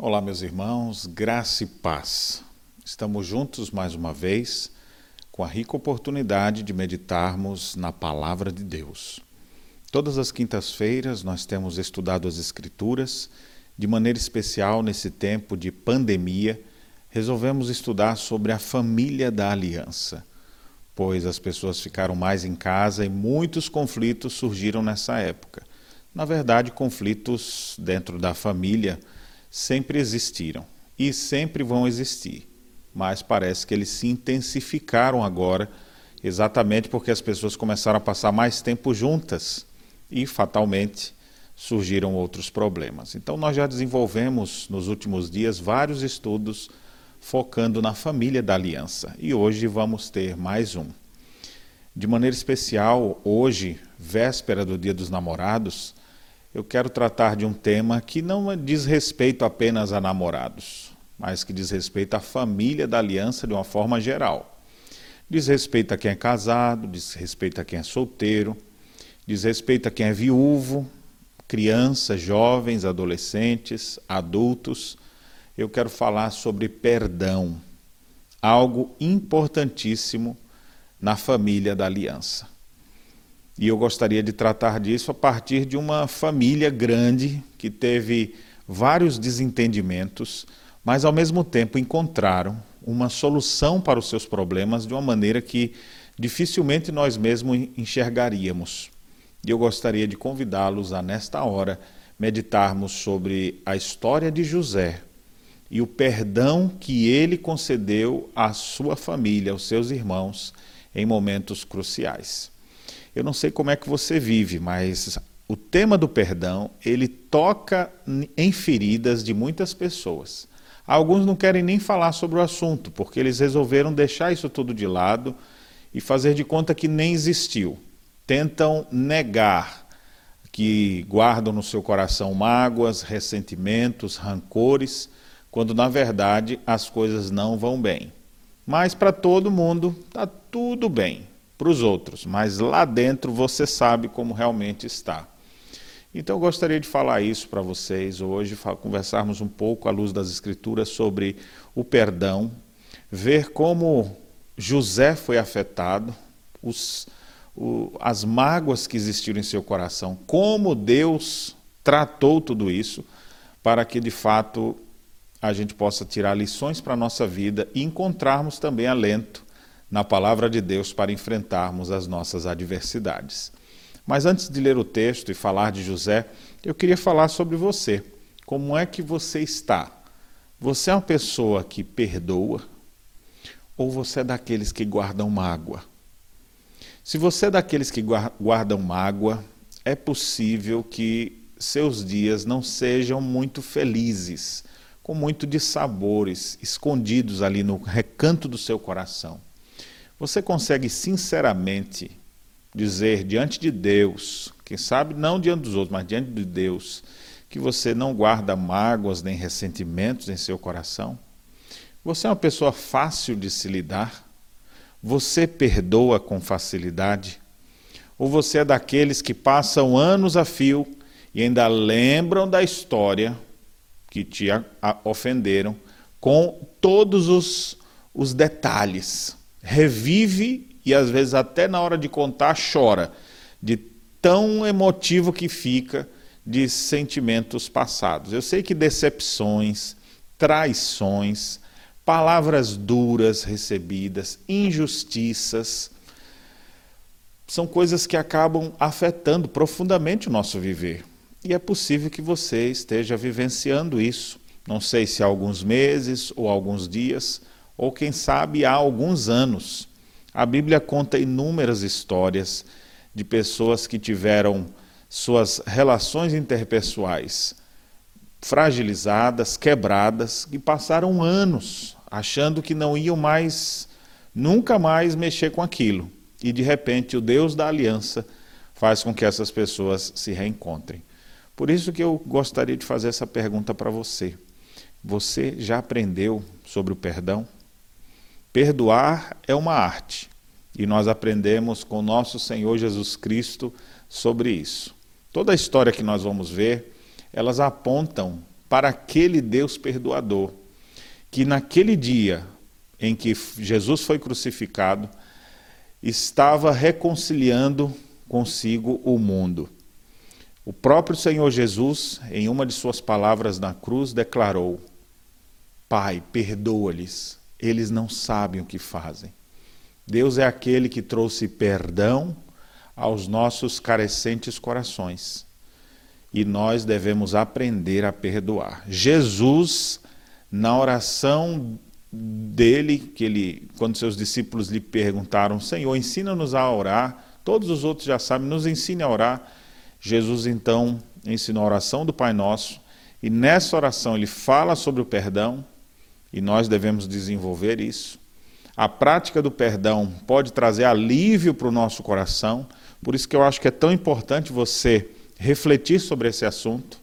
Olá, meus irmãos, graça e paz. Estamos juntos mais uma vez com a rica oportunidade de meditarmos na Palavra de Deus. Todas as quintas-feiras nós temos estudado as Escrituras, de maneira especial nesse tempo de pandemia, resolvemos estudar sobre a família da aliança, pois as pessoas ficaram mais em casa e muitos conflitos surgiram nessa época. Na verdade, conflitos dentro da família sempre existiram e sempre vão existir, mas parece que eles se intensificaram agora, exatamente porque as pessoas começaram a passar mais tempo juntas e, fatalmente, surgiram outros problemas. Então, nós já desenvolvemos nos últimos dias vários estudos focando na família da aliança e hoje vamos ter mais um. De maneira especial, hoje, véspera do Dia dos Namorados, eu quero tratar de um tema que não diz respeito apenas a namorados, mas que diz respeito à família da aliança de uma forma geral. Diz respeito a quem é casado, diz respeito a quem é solteiro, diz respeito a quem é viúvo, crianças, jovens, adolescentes, adultos. Eu quero falar sobre perdão, algo importantíssimo na família da aliança. E eu gostaria de tratar disso a partir de uma família grande que teve vários desentendimentos, mas ao mesmo tempo encontraram uma solução para os seus problemas de uma maneira que dificilmente nós mesmos enxergaríamos. E eu gostaria de convidá-los a, nesta hora, meditarmos sobre a história de José e o perdão que ele concedeu à sua família, aos seus irmãos, em momentos cruciais. Eu não sei como é que você vive, mas o tema do perdão, ele toca em feridas de muitas pessoas. Alguns não querem nem falar sobre o assunto, porque eles resolveram deixar isso tudo de lado e fazer de conta que nem existiu. Tentam negar que guardam no seu coração mágoas, ressentimentos, rancores, quando na verdade as coisas não vão bem. Mas para todo mundo está tudo bem para os outros, mas lá dentro você sabe como realmente está. Então eu gostaria de falar isso para vocês hoje, conversarmos um pouco à luz das Escrituras sobre o perdão, ver como José foi afetado, os, o, as mágoas que existiram em seu coração, como Deus tratou tudo isso, para que de fato a gente possa tirar lições para a nossa vida e encontrarmos também alento na palavra de Deus para enfrentarmos as nossas adversidades. Mas antes de ler o texto e falar de José, eu queria falar sobre você. Como é que você está? Você é uma pessoa que perdoa ou você é daqueles que guardam mágoa? Se você é daqueles que guardam mágoa, é possível que seus dias não sejam muito felizes, com muito de sabores escondidos ali no recanto do seu coração. Você consegue sinceramente dizer diante de Deus, quem sabe não diante dos outros, mas diante de Deus, que você não guarda mágoas nem ressentimentos em seu coração? Você é uma pessoa fácil de se lidar? Você perdoa com facilidade? Ou você é daqueles que passam anos a fio e ainda lembram da história que te ofenderam com todos os, os detalhes? Revive e às vezes até na hora de contar chora, de tão emotivo que fica de sentimentos passados. Eu sei que decepções, traições, palavras duras recebidas, injustiças, são coisas que acabam afetando profundamente o nosso viver. E é possível que você esteja vivenciando isso. Não sei se há alguns meses ou alguns dias, ou quem sabe há alguns anos. A Bíblia conta inúmeras histórias de pessoas que tiveram suas relações interpessoais fragilizadas, quebradas, que passaram anos achando que não iam mais, nunca mais mexer com aquilo. E de repente o Deus da aliança faz com que essas pessoas se reencontrem. Por isso que eu gostaria de fazer essa pergunta para você. Você já aprendeu sobre o perdão? Perdoar é uma arte e nós aprendemos com nosso Senhor Jesus Cristo sobre isso. Toda a história que nós vamos ver, elas apontam para aquele Deus perdoador, que naquele dia em que Jesus foi crucificado, estava reconciliando consigo o mundo. O próprio Senhor Jesus, em uma de suas palavras na cruz, declarou: Pai, perdoa-lhes, eles não sabem o que fazem. Deus é aquele que trouxe perdão aos nossos carecentes corações. E nós devemos aprender a perdoar. Jesus, na oração dele, que ele, quando seus discípulos lhe perguntaram: Senhor, ensina-nos a orar. Todos os outros já sabem, nos ensine a orar. Jesus então ensinou a oração do Pai Nosso, e nessa oração ele fala sobre o perdão, e nós devemos desenvolver isso. A prática do perdão pode trazer alívio para o nosso coração, por isso que eu acho que é tão importante você refletir sobre esse assunto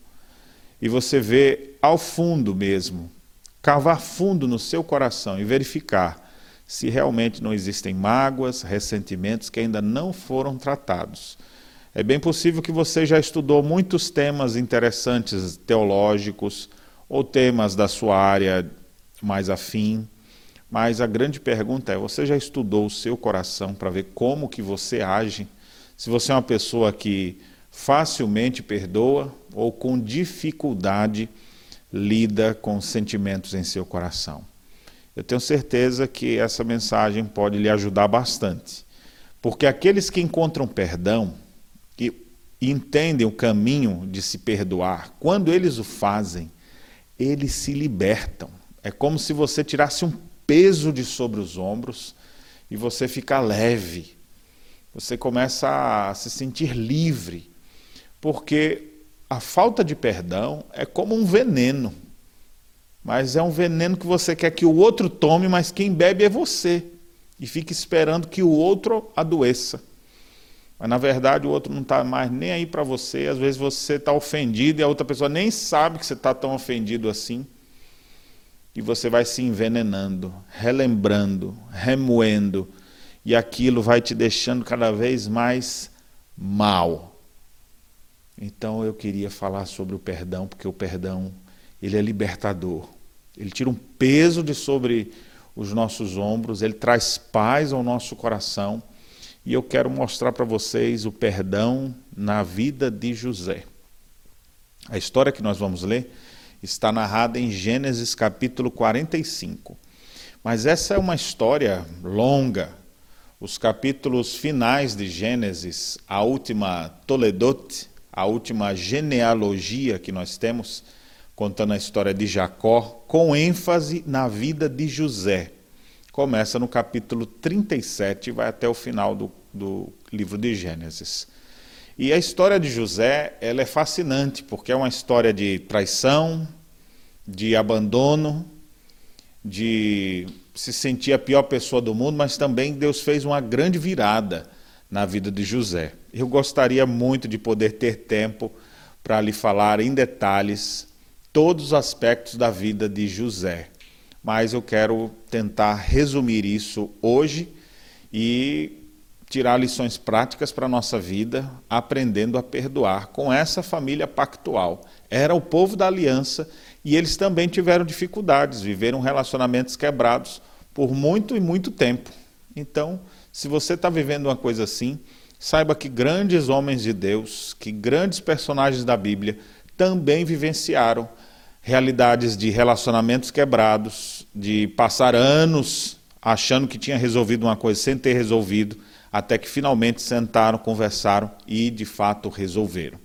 e você ver ao fundo mesmo cavar fundo no seu coração e verificar se realmente não existem mágoas, ressentimentos que ainda não foram tratados. É bem possível que você já estudou muitos temas interessantes teológicos ou temas da sua área mais afim, mas a grande pergunta é: você já estudou o seu coração para ver como que você age? Se você é uma pessoa que facilmente perdoa ou com dificuldade lida com sentimentos em seu coração. Eu tenho certeza que essa mensagem pode lhe ajudar bastante. Porque aqueles que encontram perdão, que entendem o caminho de se perdoar, quando eles o fazem, eles se libertam. É como se você tirasse um peso de sobre os ombros e você fica leve. Você começa a se sentir livre. Porque a falta de perdão é como um veneno. Mas é um veneno que você quer que o outro tome, mas quem bebe é você. E fica esperando que o outro adoeça. Mas na verdade o outro não está mais nem aí para você. Às vezes você está ofendido e a outra pessoa nem sabe que você está tão ofendido assim. E você vai se envenenando, relembrando, remoendo. E aquilo vai te deixando cada vez mais mal. Então eu queria falar sobre o perdão, porque o perdão, ele é libertador. Ele tira um peso de sobre os nossos ombros, ele traz paz ao nosso coração. E eu quero mostrar para vocês o perdão na vida de José. A história que nós vamos ler está narrada em Gênesis capítulo 45. Mas essa é uma história longa. Os capítulos finais de Gênesis, a última Toledote, a última genealogia que nós temos, contando a história de Jacó, com ênfase na vida de José. Começa no capítulo 37 e vai até o final do, do livro de Gênesis. E a história de José ela é fascinante, porque é uma história de traição, de abandono, de se sentir a pior pessoa do mundo, mas também Deus fez uma grande virada na vida de José. Eu gostaria muito de poder ter tempo para lhe falar em detalhes todos os aspectos da vida de José, mas eu quero tentar resumir isso hoje e tirar lições práticas para a nossa vida, aprendendo a perdoar com essa família pactual. Era o povo da aliança e eles também tiveram dificuldades, viveram relacionamentos quebrados por muito e muito tempo. Então, se você está vivendo uma coisa assim, saiba que grandes homens de Deus, que grandes personagens da Bíblia também vivenciaram realidades de relacionamentos quebrados, de passar anos achando que tinha resolvido uma coisa sem ter resolvido, até que finalmente sentaram, conversaram e de fato resolveram.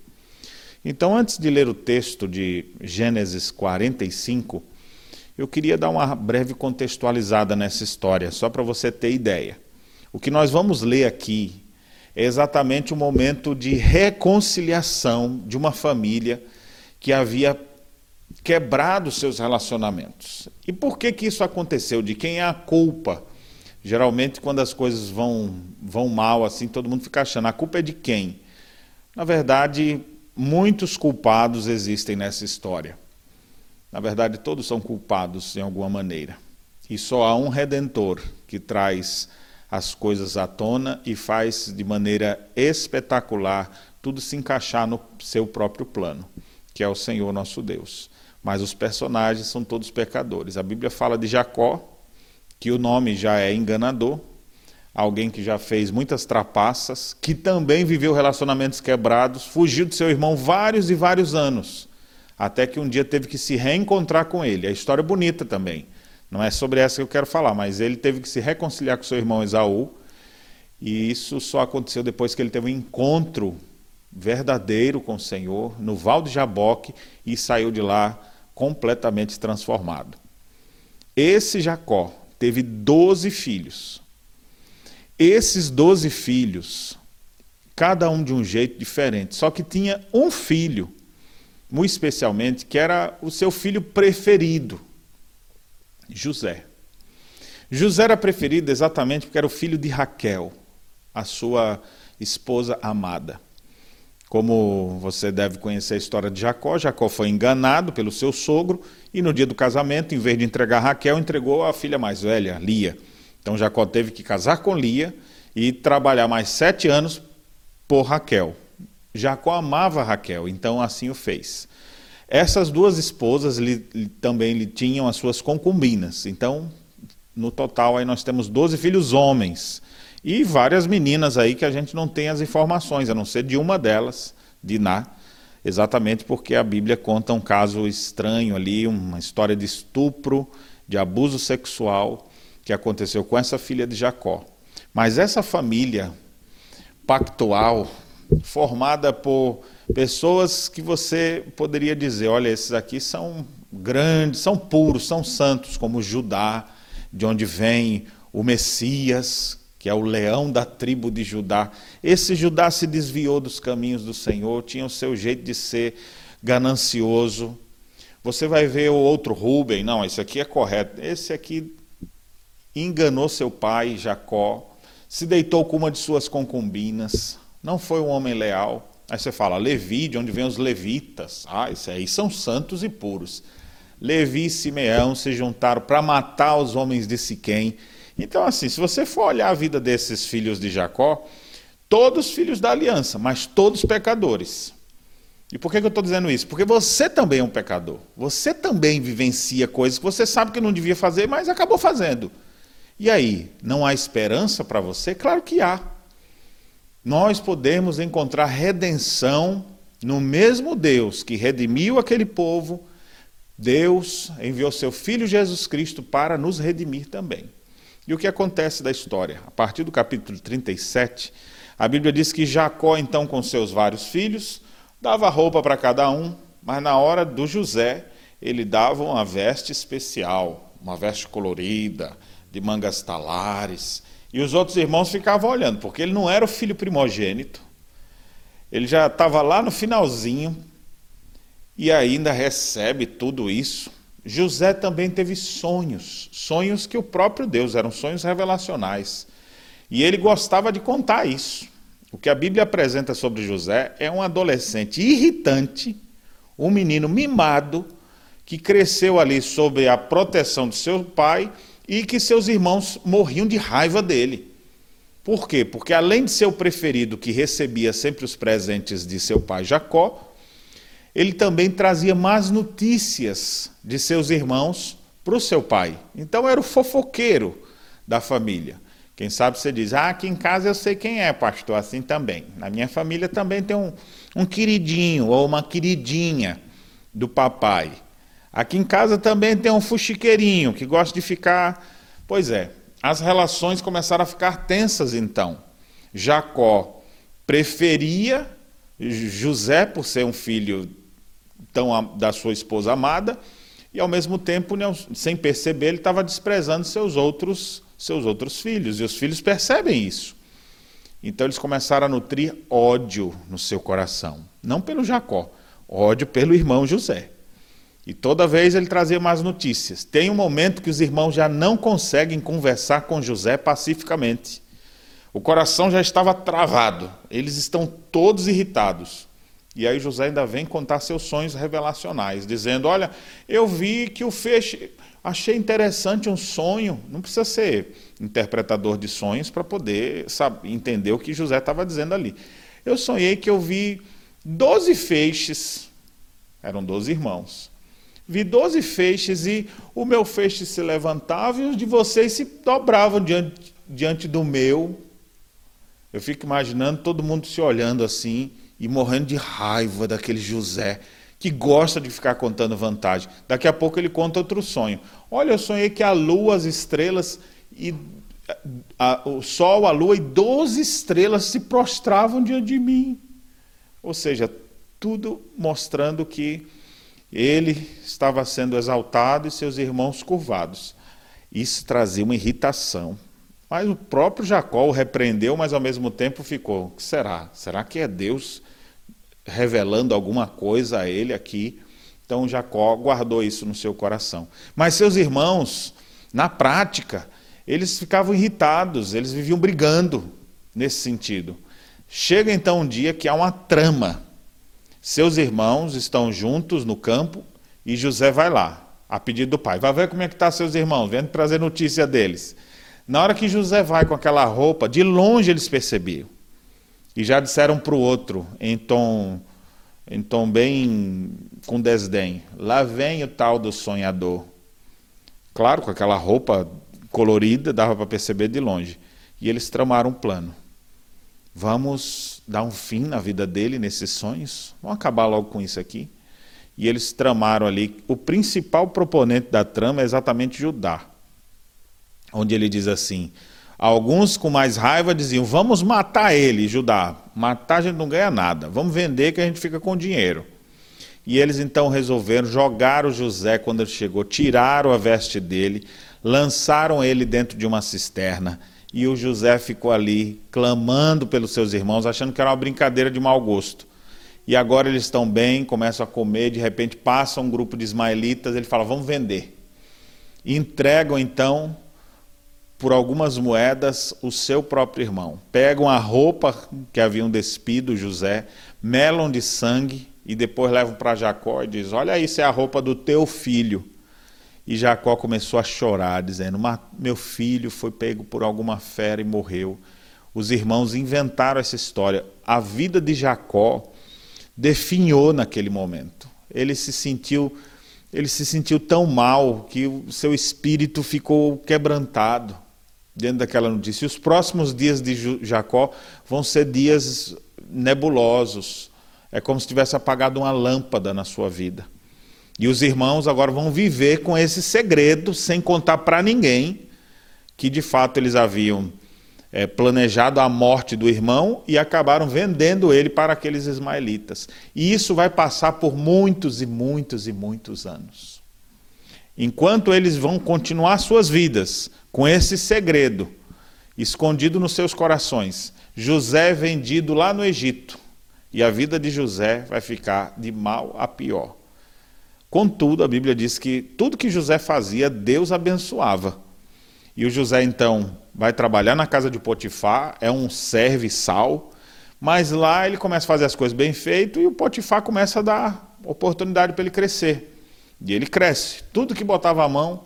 Então, antes de ler o texto de Gênesis 45, eu queria dar uma breve contextualizada nessa história, só para você ter ideia. O que nós vamos ler aqui é exatamente o momento de reconciliação de uma família que havia quebrado seus relacionamentos. E por que, que isso aconteceu? De quem é a culpa? Geralmente, quando as coisas vão, vão mal, assim, todo mundo fica achando, a culpa é de quem? Na verdade, muitos culpados existem nessa história. Na verdade, todos são culpados em alguma maneira. E só há um redentor que traz as coisas à tona e faz de maneira espetacular tudo se encaixar no seu próprio plano, que é o Senhor nosso Deus. mas os personagens são todos pecadores. A Bíblia fala de Jacó, que o nome já é enganador, alguém que já fez muitas trapaças, que também viveu relacionamentos quebrados, fugiu de seu irmão vários e vários anos, até que um dia teve que se reencontrar com ele. A história é bonita também. Não é sobre essa que eu quero falar, mas ele teve que se reconciliar com seu irmão Esaú, e isso só aconteceu depois que ele teve um encontro verdadeiro com o Senhor no Val de Jaboque e saiu de lá completamente transformado. Esse Jacó teve doze filhos. Esses doze filhos, cada um de um jeito diferente, só que tinha um filho, muito especialmente, que era o seu filho preferido, José. José era preferido exatamente porque era o filho de Raquel, a sua esposa amada. Como você deve conhecer a história de Jacó, Jacó foi enganado pelo seu sogro e no dia do casamento, em vez de entregar Raquel, entregou a filha mais velha, Lia. Então Jacó teve que casar com Lia e trabalhar mais sete anos por Raquel. Jacó amava Raquel, então assim o fez. Essas duas esposas lhe, também lhe tinham as suas concubinas. Então, no total, aí nós temos 12 filhos homens. E várias meninas aí que a gente não tem as informações, a não ser de uma delas, Diná, exatamente porque a Bíblia conta um caso estranho ali, uma história de estupro, de abuso sexual que aconteceu com essa filha de Jacó. Mas essa família pactual, formada por pessoas que você poderia dizer: olha, esses aqui são grandes, são puros, são santos, como Judá, de onde vem o Messias, que é o leão da tribo de Judá. Esse Judá se desviou dos caminhos do Senhor, tinha o seu jeito de ser ganancioso. Você vai ver o outro Rubem, não, esse aqui é correto. Esse aqui enganou seu pai, Jacó, se deitou com uma de suas concubinas, não foi um homem leal. Aí você fala, Levi, de onde vêm os levitas? Ah, isso aí são santos e puros. Levi e Simeão se juntaram para matar os homens de Siquém. Então, assim, se você for olhar a vida desses filhos de Jacó, todos filhos da aliança, mas todos pecadores. E por que, eu estou dizendo isso? Porque você também é um pecador. Você também vivencia coisas que você sabe que não devia fazer, mas acabou fazendo. E aí, não há esperança para você? Claro que há. Nós podemos encontrar redenção no mesmo Deus que redimiu aquele povo. Deus enviou seu Filho Jesus Cristo para nos redimir também. E o que acontece da história? A partir do capítulo 37, a Bíblia diz que Jacó, então, com seus vários filhos, dava roupa para cada um, mas na hora do José, ele dava uma veste especial, uma veste colorida, de mangas talares. E os outros irmãos ficavam olhando, porque ele não era o filho primogênito. Ele já estava lá no finalzinho e ainda recebe tudo isso. José também teve sonhos, sonhos que o próprio Deus, eram sonhos revelacionais. E ele gostava de contar isso. O que a Bíblia apresenta sobre José é um adolescente irritante, um menino mimado, que cresceu ali sob a proteção de seu pai e que seus irmãos morriam de raiva dele. Por quê? Porque além de ser o preferido que recebia sempre os presentes de seu pai Jacó, ele também trazia más notícias de seus irmãos para o seu pai. Então era o fofoqueiro da família. Quem sabe você diz, ah, aqui em casa eu sei quem é, pastor, assim também. Na minha família também tem um, um queridinho ou uma queridinha do papai. Aqui em casa também tem um fuxiqueirinho que gosta de ficar. Pois é, as relações começaram a ficar tensas então. Jacó preferia José por ser um filho tão da sua esposa amada e ao mesmo tempo, sem perceber, ele estava desprezando seus outros seus outros filhos e os filhos percebem isso. Então eles começaram a nutrir ódio no seu coração, não pelo Jacó, ódio pelo irmão José. E toda vez ele trazia mais notícias. Tem um momento que os irmãos já não conseguem conversar com José pacificamente. O coração já estava travado, eles estão todos irritados. E aí José ainda vem contar seus sonhos revelacionais, dizendo: Olha, eu vi que o feixe. Achei interessante um sonho. Não precisa ser interpretador de sonhos para poder saber, entender o que José estava dizendo ali. Eu sonhei que eu vi doze feixes, eram doze irmãos Vi doze feixes e o meu feixe se levantava e os de vocês se dobravam diante, diante do meu. Eu fico imaginando todo mundo se olhando assim e morrendo de raiva daquele José que gosta de ficar contando vantagem. Daqui a pouco ele conta outro sonho. Olha, eu sonhei que a lua, as estrelas e a, o sol, a lua e doze estrelas se prostravam diante de mim. Ou seja, tudo mostrando que ele estava sendo exaltado e seus irmãos curvados. Isso trazia uma irritação. Mas o próprio Jacó o repreendeu, mas ao mesmo tempo ficou: será? Será que é Deus revelando alguma coisa a ele aqui? Então Jacó guardou isso no seu coração. Mas seus irmãos, na prática, eles ficavam irritados, eles viviam brigando nesse sentido. Chega então um dia que há uma trama seus irmãos estão juntos no campo e José vai lá, a pedido do pai. Vai ver como é que estão tá seus irmãos, vendo trazer notícia deles. Na hora que José vai com aquela roupa, de longe eles percebiam. E já disseram para o outro, em tom, em tom bem com desdém: Lá vem o tal do sonhador. Claro, com aquela roupa colorida, dava para perceber de longe. E eles tramaram um plano. Vamos dar um fim na vida dele nesses sonhos? Vamos acabar logo com isso aqui? E eles tramaram ali. O principal proponente da trama é exatamente Judá, onde ele diz assim: alguns com mais raiva diziam, vamos matar ele, Judá. Matar a gente não ganha nada, vamos vender que a gente fica com dinheiro. E eles então resolveram jogar o José quando ele chegou, tiraram a veste dele, lançaram ele dentro de uma cisterna e o José ficou ali clamando pelos seus irmãos, achando que era uma brincadeira de mau gosto. E agora eles estão bem, começam a comer, de repente passa um grupo de ismaelitas, ele fala: "Vamos vender". E entregam então por algumas moedas o seu próprio irmão. Pegam a roupa que haviam despido José, melam de sangue e depois levam para Jacó e diz: "Olha, isso é a roupa do teu filho". E Jacó começou a chorar, dizendo: Meu filho foi pego por alguma fera e morreu. Os irmãos inventaram essa história. A vida de Jacó definhou naquele momento. Ele se sentiu, ele se sentiu tão mal que o seu espírito ficou quebrantado diante daquela notícia. E os próximos dias de Jacó vão ser dias nebulosos. É como se tivesse apagado uma lâmpada na sua vida. E os irmãos agora vão viver com esse segredo, sem contar para ninguém, que de fato eles haviam é, planejado a morte do irmão e acabaram vendendo ele para aqueles ismaelitas. E isso vai passar por muitos e muitos e muitos anos. Enquanto eles vão continuar suas vidas com esse segredo escondido nos seus corações, José é vendido lá no Egito. E a vida de José vai ficar de mal a pior. Contudo, a Bíblia diz que tudo que José fazia, Deus abençoava. E o José, então, vai trabalhar na casa de Potifar, é um serviçal, mas lá ele começa a fazer as coisas bem feitas e o Potifar começa a dar oportunidade para ele crescer. E ele cresce. Tudo que botava a mão,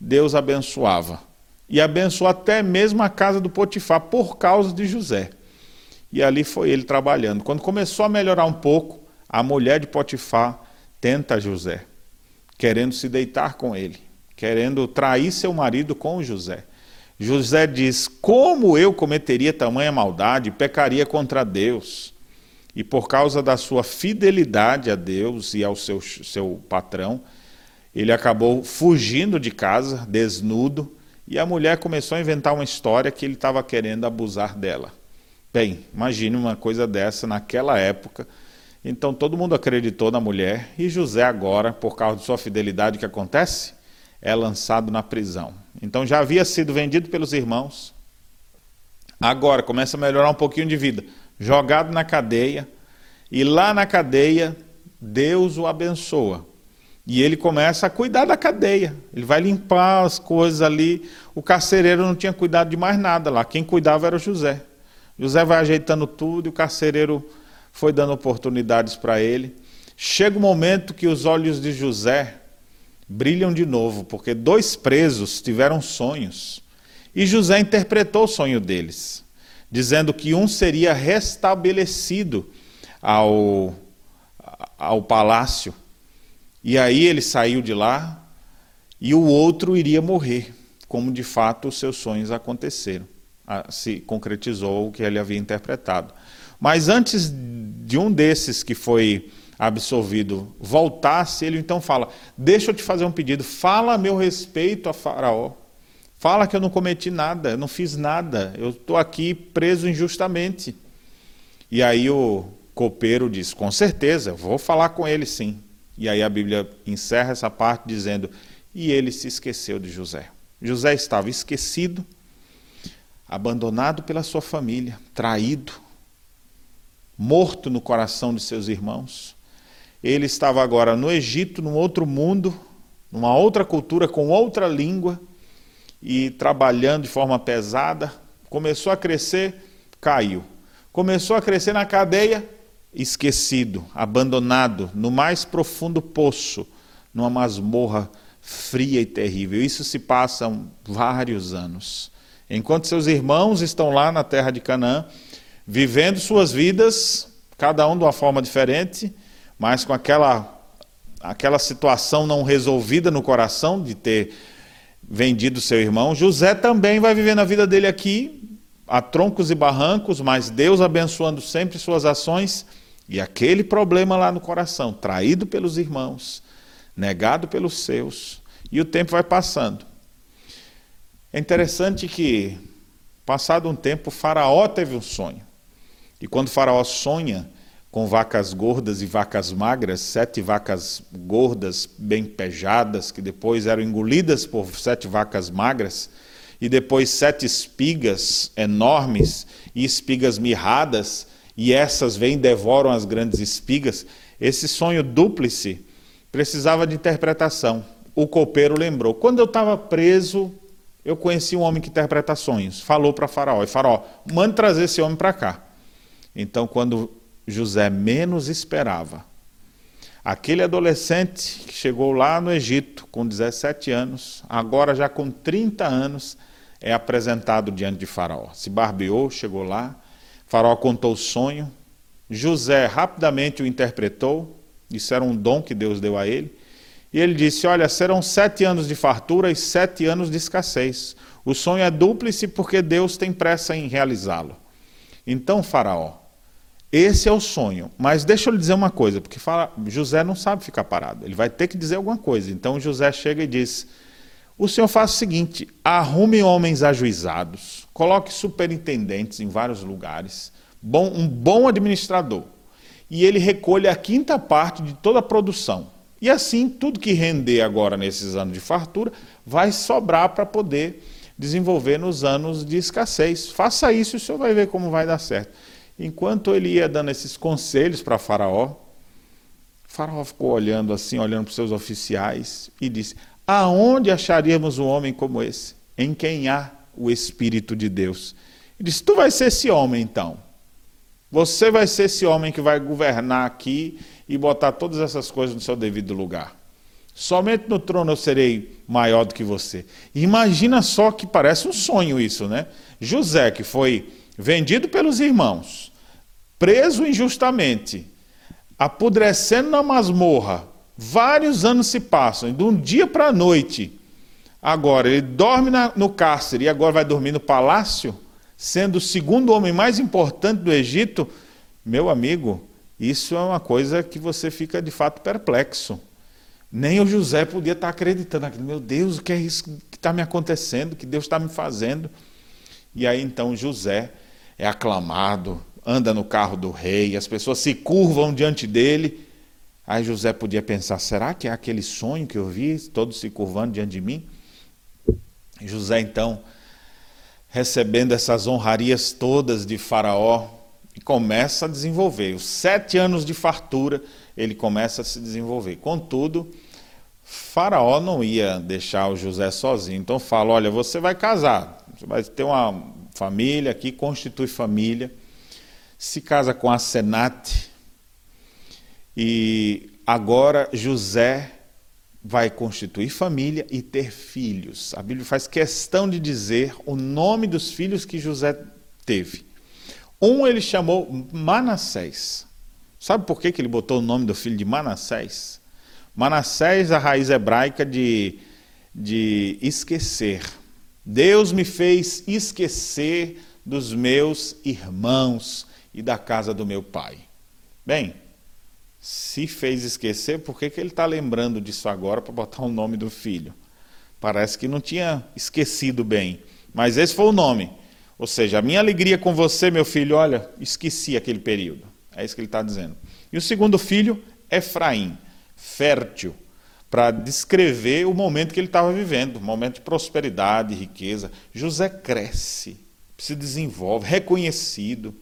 Deus abençoava. E abençoou até mesmo a casa do Potifar por causa de José. E ali foi ele trabalhando. Quando começou a melhorar um pouco, a mulher de Potifar tenta José, querendo se deitar com ele, querendo trair seu marido com José. José diz: Como eu cometeria tamanha maldade, pecaria contra Deus? E por causa da sua fidelidade a Deus e ao seu, seu patrão, ele acabou fugindo de casa, desnudo, e a mulher começou a inventar uma história que ele estava querendo abusar dela. Bem, imagine uma coisa dessa naquela época então todo mundo acreditou na mulher e José agora, por causa de sua fidelidade, o que acontece? É lançado na prisão. Então já havia sido vendido pelos irmãos. Agora começa a melhorar um pouquinho de vida, jogado na cadeia e lá na cadeia Deus o abençoa. E ele começa a cuidar da cadeia. Ele vai limpar as coisas ali. O carcereiro não tinha cuidado de mais nada lá. Quem cuidava era o José. José vai ajeitando tudo e o carcereiro foi dando oportunidades para ele. Chega o um momento que os olhos de José brilham de novo, porque dois presos tiveram sonhos. E José interpretou o sonho deles, dizendo que um seria restabelecido ao, ao palácio E aí ele saiu de lá e o outro iria morrer, como de fato os seus sonhos aconteceram. Se concretizou o que ele havia interpretado. Mas antes de um desses que foi absolvido voltasse, ele então fala: Deixa eu te fazer um pedido, fala a meu respeito a Faraó. Fala que eu não cometi nada, eu não fiz nada, eu estou aqui preso injustamente. E aí o copeiro diz: Com certeza, vou falar com ele sim. E aí a Bíblia encerra essa parte dizendo: E ele se esqueceu de José. José estava esquecido, abandonado pela sua família, traído, morto no coração de seus irmãos. Ele estava agora no Egito, num outro mundo, numa outra cultura, com outra língua, e trabalhando de forma pesada. Começou a crescer, caiu. Começou a crescer na cadeia, esquecido, abandonado, no mais profundo poço, numa masmorra fria e terrível. Isso se passa vários anos. Enquanto seus irmãos estão lá na terra de Canaã, vivendo suas vidas, cada um de uma forma diferente, mas com aquela, aquela situação não resolvida no coração de ter vendido seu irmão, José também vai viver na vida dele aqui, a troncos e barrancos, mas Deus abençoando sempre suas ações, e aquele problema lá no coração, traído pelos irmãos, negado pelos seus, e o tempo vai passando. É interessante que, passado um tempo, Faraó teve um sonho. E quando Faraó sonha, com vacas gordas e vacas magras, sete vacas gordas bem pejadas, que depois eram engolidas por sete vacas magras, e depois sete espigas enormes e espigas mirradas, e essas vêm e devoram as grandes espigas. Esse sonho dúplice precisava de interpretação. O copeiro lembrou: quando eu estava preso, eu conheci um homem que interpreta sonhos. Falou para Faraó: e Faraó, mande trazer esse homem para cá. Então, quando José menos esperava. Aquele adolescente que chegou lá no Egito com 17 anos, agora já com 30 anos, é apresentado diante de Faraó. Se barbeou, chegou lá, Faraó contou o sonho, José rapidamente o interpretou, isso era um dom que Deus deu a ele, e ele disse: Olha, serão sete anos de fartura e sete anos de escassez. O sonho é dúplice porque Deus tem pressa em realizá-lo. Então, Faraó, esse é o sonho. Mas deixa eu lhe dizer uma coisa, porque fala, José não sabe ficar parado, ele vai ter que dizer alguma coisa. Então José chega e diz: O senhor faz o seguinte: arrume homens ajuizados, coloque superintendentes em vários lugares, bom, um bom administrador, e ele recolhe a quinta parte de toda a produção. E assim, tudo que render agora nesses anos de fartura vai sobrar para poder desenvolver nos anos de escassez. Faça isso e o senhor vai ver como vai dar certo. Enquanto ele ia dando esses conselhos para Faraó, Faraó ficou olhando assim, olhando para os seus oficiais e disse: Aonde acharíamos um homem como esse, em quem há o Espírito de Deus? E disse: Tu vai ser esse homem então. Você vai ser esse homem que vai governar aqui e botar todas essas coisas no seu devido lugar. Somente no trono eu serei maior do que você. Imagina só que parece um sonho isso, né? José, que foi vendido pelos irmãos, preso injustamente, apodrecendo na masmorra, vários anos se passam, de um dia para a noite. Agora, ele dorme na, no cárcere e agora vai dormir no palácio, sendo o segundo homem mais importante do Egito. Meu amigo, isso é uma coisa que você fica de fato perplexo. Nem o José podia estar acreditando aquilo. Meu Deus, o que é isso que está me acontecendo? que Deus está me fazendo? E aí então José é aclamado, anda no carro do rei, as pessoas se curvam diante dele. Aí José podia pensar: será que é aquele sonho que eu vi, todos se curvando diante de mim? José, então, recebendo essas honrarias todas de Faraó, começa a desenvolver. Os sete anos de fartura, ele começa a se desenvolver. Contudo, Faraó não ia deixar o José sozinho. Então fala: olha, você vai casar, você vai ter uma família aqui, constitui família, se casa com a Senate e agora José vai constituir família e ter filhos. A Bíblia faz questão de dizer o nome dos filhos que José teve. Um ele chamou Manassés. Sabe por que ele botou o nome do filho de Manassés? Manassés, a raiz hebraica de, de esquecer. Deus me fez esquecer dos meus irmãos e da casa do meu pai. Bem, se fez esquecer, por que, que ele está lembrando disso agora para botar o nome do filho? Parece que não tinha esquecido bem, mas esse foi o nome. Ou seja, a minha alegria com você, meu filho, olha, esqueci aquele período. É isso que ele está dizendo. E o segundo filho, Efraim, fértil, para descrever o momento que ele estava vivendo, momento de prosperidade, riqueza. José cresce, se desenvolve, reconhecido,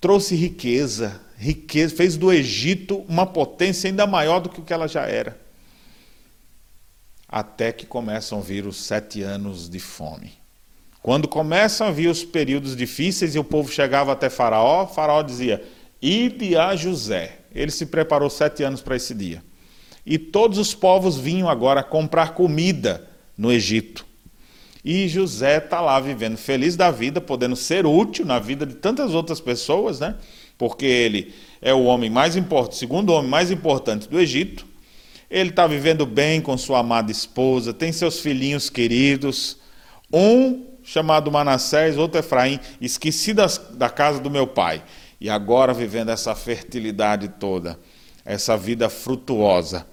trouxe riqueza, riqueza, fez do Egito uma potência ainda maior do que o que ela já era. Até que começam a vir os sete anos de fome. Quando começam a vir os períodos difíceis e o povo chegava até Faraó, Faraó dizia: Ide a José. Ele se preparou sete anos para esse dia. E todos os povos vinham agora comprar comida no Egito. E José está lá vivendo feliz da vida, podendo ser útil na vida de tantas outras pessoas, né? Porque ele é o homem mais importante, segundo homem mais importante do Egito. Ele está vivendo bem com sua amada esposa, tem seus filhinhos queridos. Um chamado Manassés, outro Efraim, esqueci das, da casa do meu pai. E agora vivendo essa fertilidade toda, essa vida frutuosa.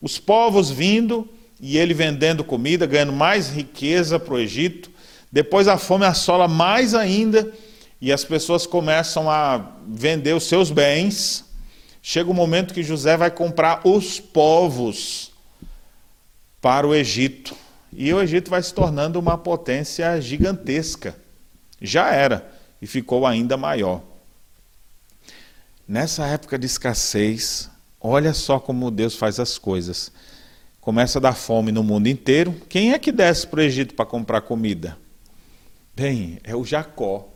Os povos vindo e ele vendendo comida, ganhando mais riqueza para o Egito. Depois a fome assola mais ainda e as pessoas começam a vender os seus bens. Chega o momento que José vai comprar os povos para o Egito. E o Egito vai se tornando uma potência gigantesca. Já era e ficou ainda maior. Nessa época de escassez, olha só como Deus faz as coisas. Começa a dar fome no mundo inteiro. Quem é que desce para o Egito para comprar comida? Bem, é o Jacó.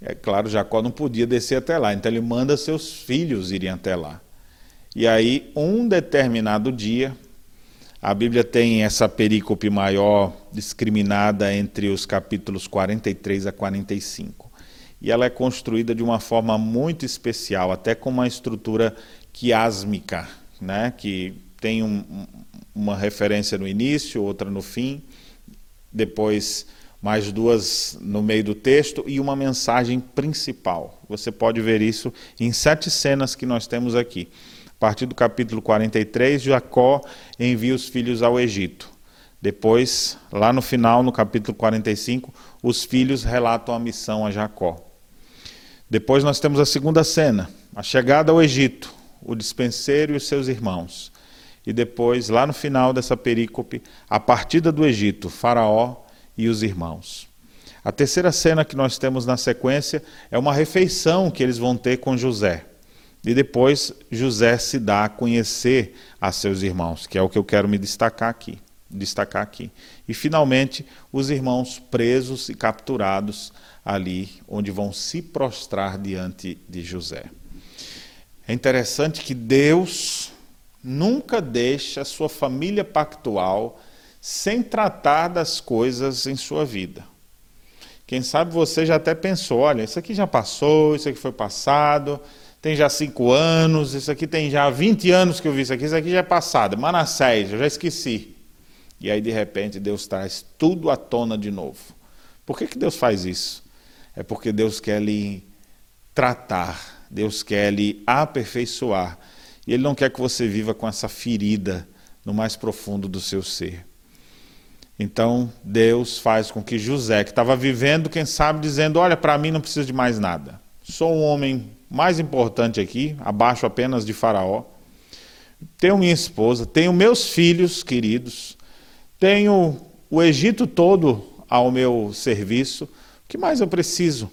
É claro, Jacó não podia descer até lá, então ele manda seus filhos irem até lá. E aí, um determinado dia, a Bíblia tem essa perícope maior discriminada entre os capítulos 43 a 45. E ela é construída de uma forma muito especial, até com uma estrutura quiásmica, né? que tem um, uma referência no início, outra no fim, depois mais duas no meio do texto e uma mensagem principal. Você pode ver isso em sete cenas que nós temos aqui. A partir do capítulo 43, Jacó envia os filhos ao Egito. Depois, lá no final, no capítulo 45, os filhos relatam a missão a Jacó. Depois nós temos a segunda cena, a chegada ao Egito, o dispenseiro e os seus irmãos. E depois, lá no final dessa perícope, a partida do Egito, Faraó e os irmãos. A terceira cena que nós temos na sequência é uma refeição que eles vão ter com José. E depois José se dá a conhecer a seus irmãos, que é o que eu quero me destacar aqui, destacar aqui. E finalmente os irmãos presos e capturados ali onde vão se prostrar diante de José. É interessante que Deus nunca deixa sua família pactual sem tratar das coisas em sua vida. Quem sabe você já até pensou, olha, isso aqui já passou, isso aqui foi passado, tem já cinco anos, isso aqui tem já 20 anos que eu vi isso aqui, isso aqui já é passado, Manassés, eu já esqueci. E aí, de repente, Deus traz tudo à tona de novo. Por que, que Deus faz isso? É porque Deus quer lhe tratar, Deus quer lhe aperfeiçoar. E Ele não quer que você viva com essa ferida no mais profundo do seu ser. Então, Deus faz com que José, que estava vivendo, quem sabe, dizendo: Olha, para mim não preciso de mais nada. Sou um homem mais importante aqui, abaixo apenas de Faraó. Tenho minha esposa, tenho meus filhos queridos, tenho o Egito todo ao meu serviço. O que mais eu preciso?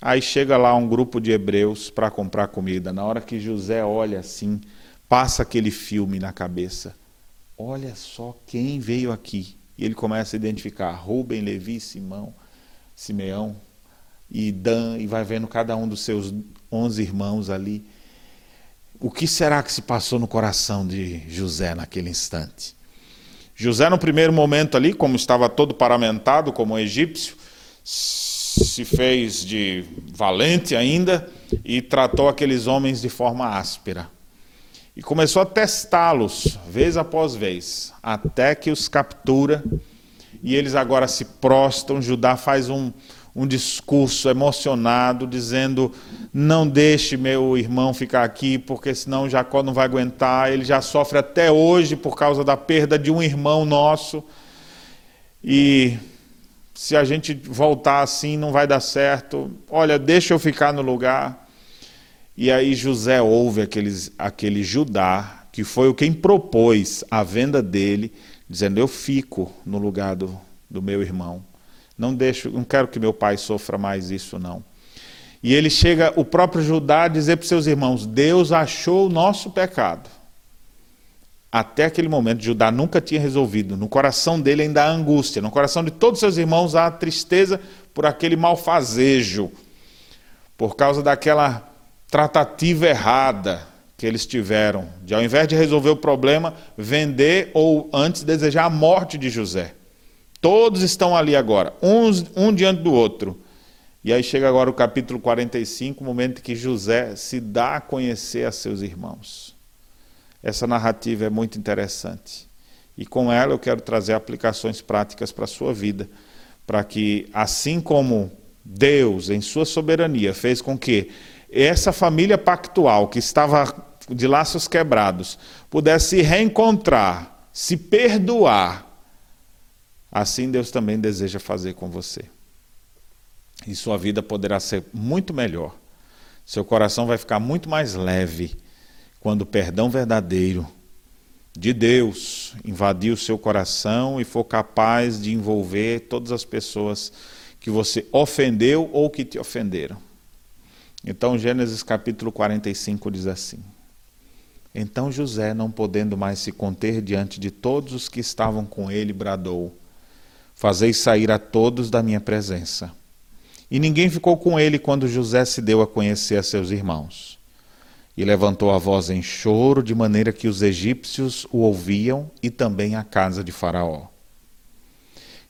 Aí chega lá um grupo de hebreus para comprar comida. Na hora que José olha assim, passa aquele filme na cabeça. Olha só quem veio aqui. E ele começa a identificar Rubem, Levi, Simão, Simeão e Dan, e vai vendo cada um dos seus onze irmãos ali. O que será que se passou no coração de José naquele instante? José, no primeiro momento ali, como estava todo paramentado como um egípcio, se fez de valente ainda e tratou aqueles homens de forma áspera. e começou a testá-los, vez após vez, até que os captura e eles agora se prostam. Judá faz um, um discurso emocionado, dizendo: Não deixe meu irmão ficar aqui, porque senão Jacó não vai aguentar. Ele já sofre até hoje por causa da perda de um irmão nosso. E se a gente voltar assim, não vai dar certo. Olha, deixa eu ficar no lugar. E aí José ouve aqueles, aquele Judá, que foi o quem propôs a venda dele, dizendo: Eu fico no lugar do, do meu irmão. Não deixo, não quero que meu pai sofra mais isso, não. E ele chega, o próprio Judá, a dizer para os seus irmãos: Deus achou o nosso pecado. Até aquele momento, Judá nunca tinha resolvido. No coração dele ainda há angústia, no coração de todos os seus irmãos há tristeza por aquele malfazejo, por causa daquela tratativa errada que eles tiveram, de ao invés de resolver o problema, vender ou antes desejar a morte de José. Todos estão ali agora, uns, um diante do outro. E aí chega agora o capítulo 45, o momento em que José se dá a conhecer a seus irmãos. Essa narrativa é muito interessante. E com ela eu quero trazer aplicações práticas para a sua vida, para que, assim como Deus, em sua soberania, fez com que essa família pactual que estava de laços quebrados pudesse se reencontrar, se perdoar, assim Deus também deseja fazer com você. E sua vida poderá ser muito melhor. Seu coração vai ficar muito mais leve quando o perdão verdadeiro de Deus invadir o seu coração e for capaz de envolver todas as pessoas que você ofendeu ou que te ofenderam. Então, Gênesis capítulo 45 diz assim: Então José, não podendo mais se conter diante de todos os que estavam com ele, bradou: Fazei sair a todos da minha presença. E ninguém ficou com ele quando José se deu a conhecer a seus irmãos. E levantou a voz em choro, de maneira que os egípcios o ouviam e também a casa de Faraó.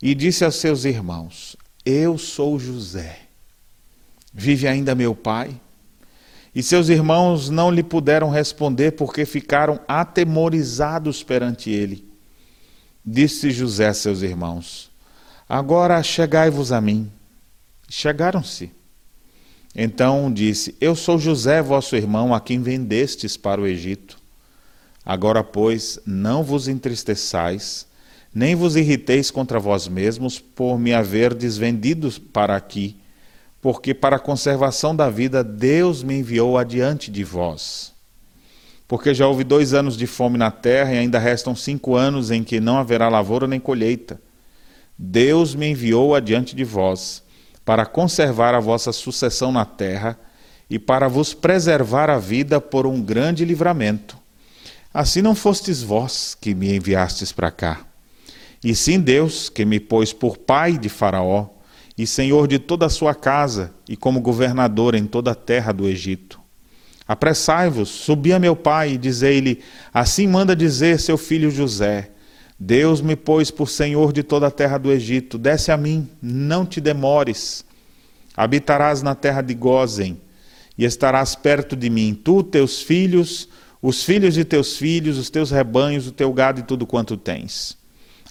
E disse a seus irmãos: Eu sou José. Vive ainda meu pai? E seus irmãos não lhe puderam responder porque ficaram atemorizados perante ele. Disse José a seus irmãos: Agora chegai-vos a mim. Chegaram-se. Então disse: Eu sou José, vosso irmão, a quem vendestes para o Egito. Agora, pois, não vos entristeçais, nem vos irriteis contra vós mesmos por me haverdes vendido para aqui porque para a conservação da vida Deus me enviou adiante de vós. Porque já houve dois anos de fome na terra e ainda restam cinco anos em que não haverá lavoura nem colheita. Deus me enviou adiante de vós, para conservar a vossa sucessão na terra e para vos preservar a vida por um grande livramento. Assim não fostes vós que me enviastes para cá, e sim Deus que me pôs por pai de Faraó e senhor de toda a sua casa, e como governador em toda a terra do Egito. Apressai-vos, subi a meu pai, e dizei-lhe: Assim manda dizer seu filho José: Deus me pôs por senhor de toda a terra do Egito. Desce a mim, não te demores. Habitarás na terra de Gozen, e estarás perto de mim, tu, teus filhos, os filhos de teus filhos, os teus rebanhos, o teu gado e tudo quanto tens.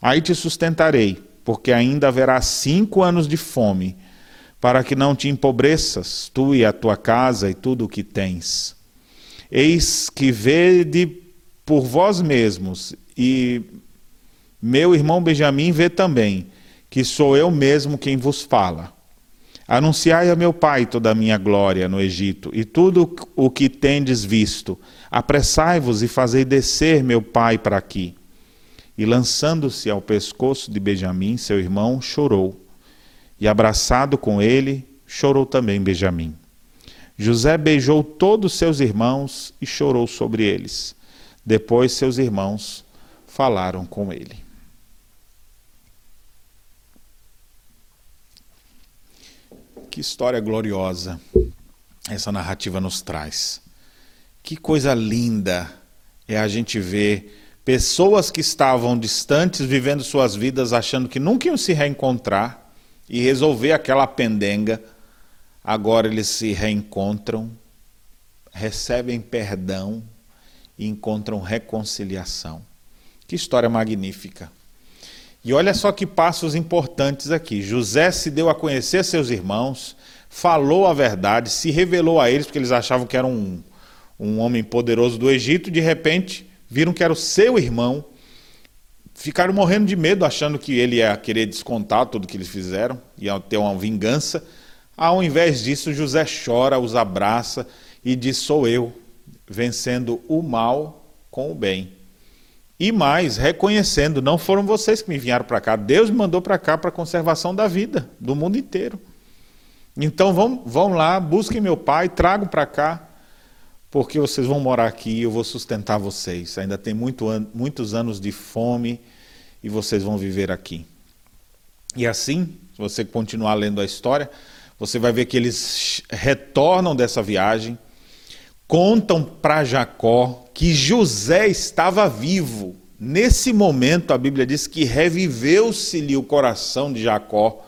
Aí te sustentarei porque ainda haverá cinco anos de fome, para que não te empobreças, tu e a tua casa e tudo o que tens. Eis que vede por vós mesmos, e meu irmão Benjamim vê também, que sou eu mesmo quem vos fala. Anunciai a meu pai toda a minha glória no Egito, e tudo o que tendes visto. Apressai-vos e fazei descer meu pai para aqui e lançando-se ao pescoço de Benjamim, seu irmão, chorou. E abraçado com ele, chorou também Benjamim. José beijou todos seus irmãos e chorou sobre eles. Depois seus irmãos falaram com ele. Que história gloriosa essa narrativa nos traz. Que coisa linda é a gente ver Pessoas que estavam distantes, vivendo suas vidas, achando que nunca iam se reencontrar e resolver aquela pendenga, agora eles se reencontram, recebem perdão e encontram reconciliação. Que história magnífica! E olha só que passos importantes aqui. José se deu a conhecer seus irmãos, falou a verdade, se revelou a eles, porque eles achavam que era um, um homem poderoso do Egito, de repente viram que era o seu irmão, ficaram morrendo de medo, achando que ele ia querer descontar tudo que eles fizeram, ia ter uma vingança. Ao invés disso, José chora, os abraça e diz: Sou eu, vencendo o mal com o bem. E mais, reconhecendo, não foram vocês que me vieram para cá, Deus me mandou para cá para a conservação da vida, do mundo inteiro. Então vão, vão lá, busquem meu pai, tragam para cá, porque vocês vão morar aqui e eu vou sustentar vocês. Ainda tem muito an muitos anos de fome e vocês vão viver aqui. E assim, se você continuar lendo a história, você vai ver que eles retornam dessa viagem, contam para Jacó que José estava vivo. Nesse momento, a Bíblia diz que reviveu-se-lhe o coração de Jacó.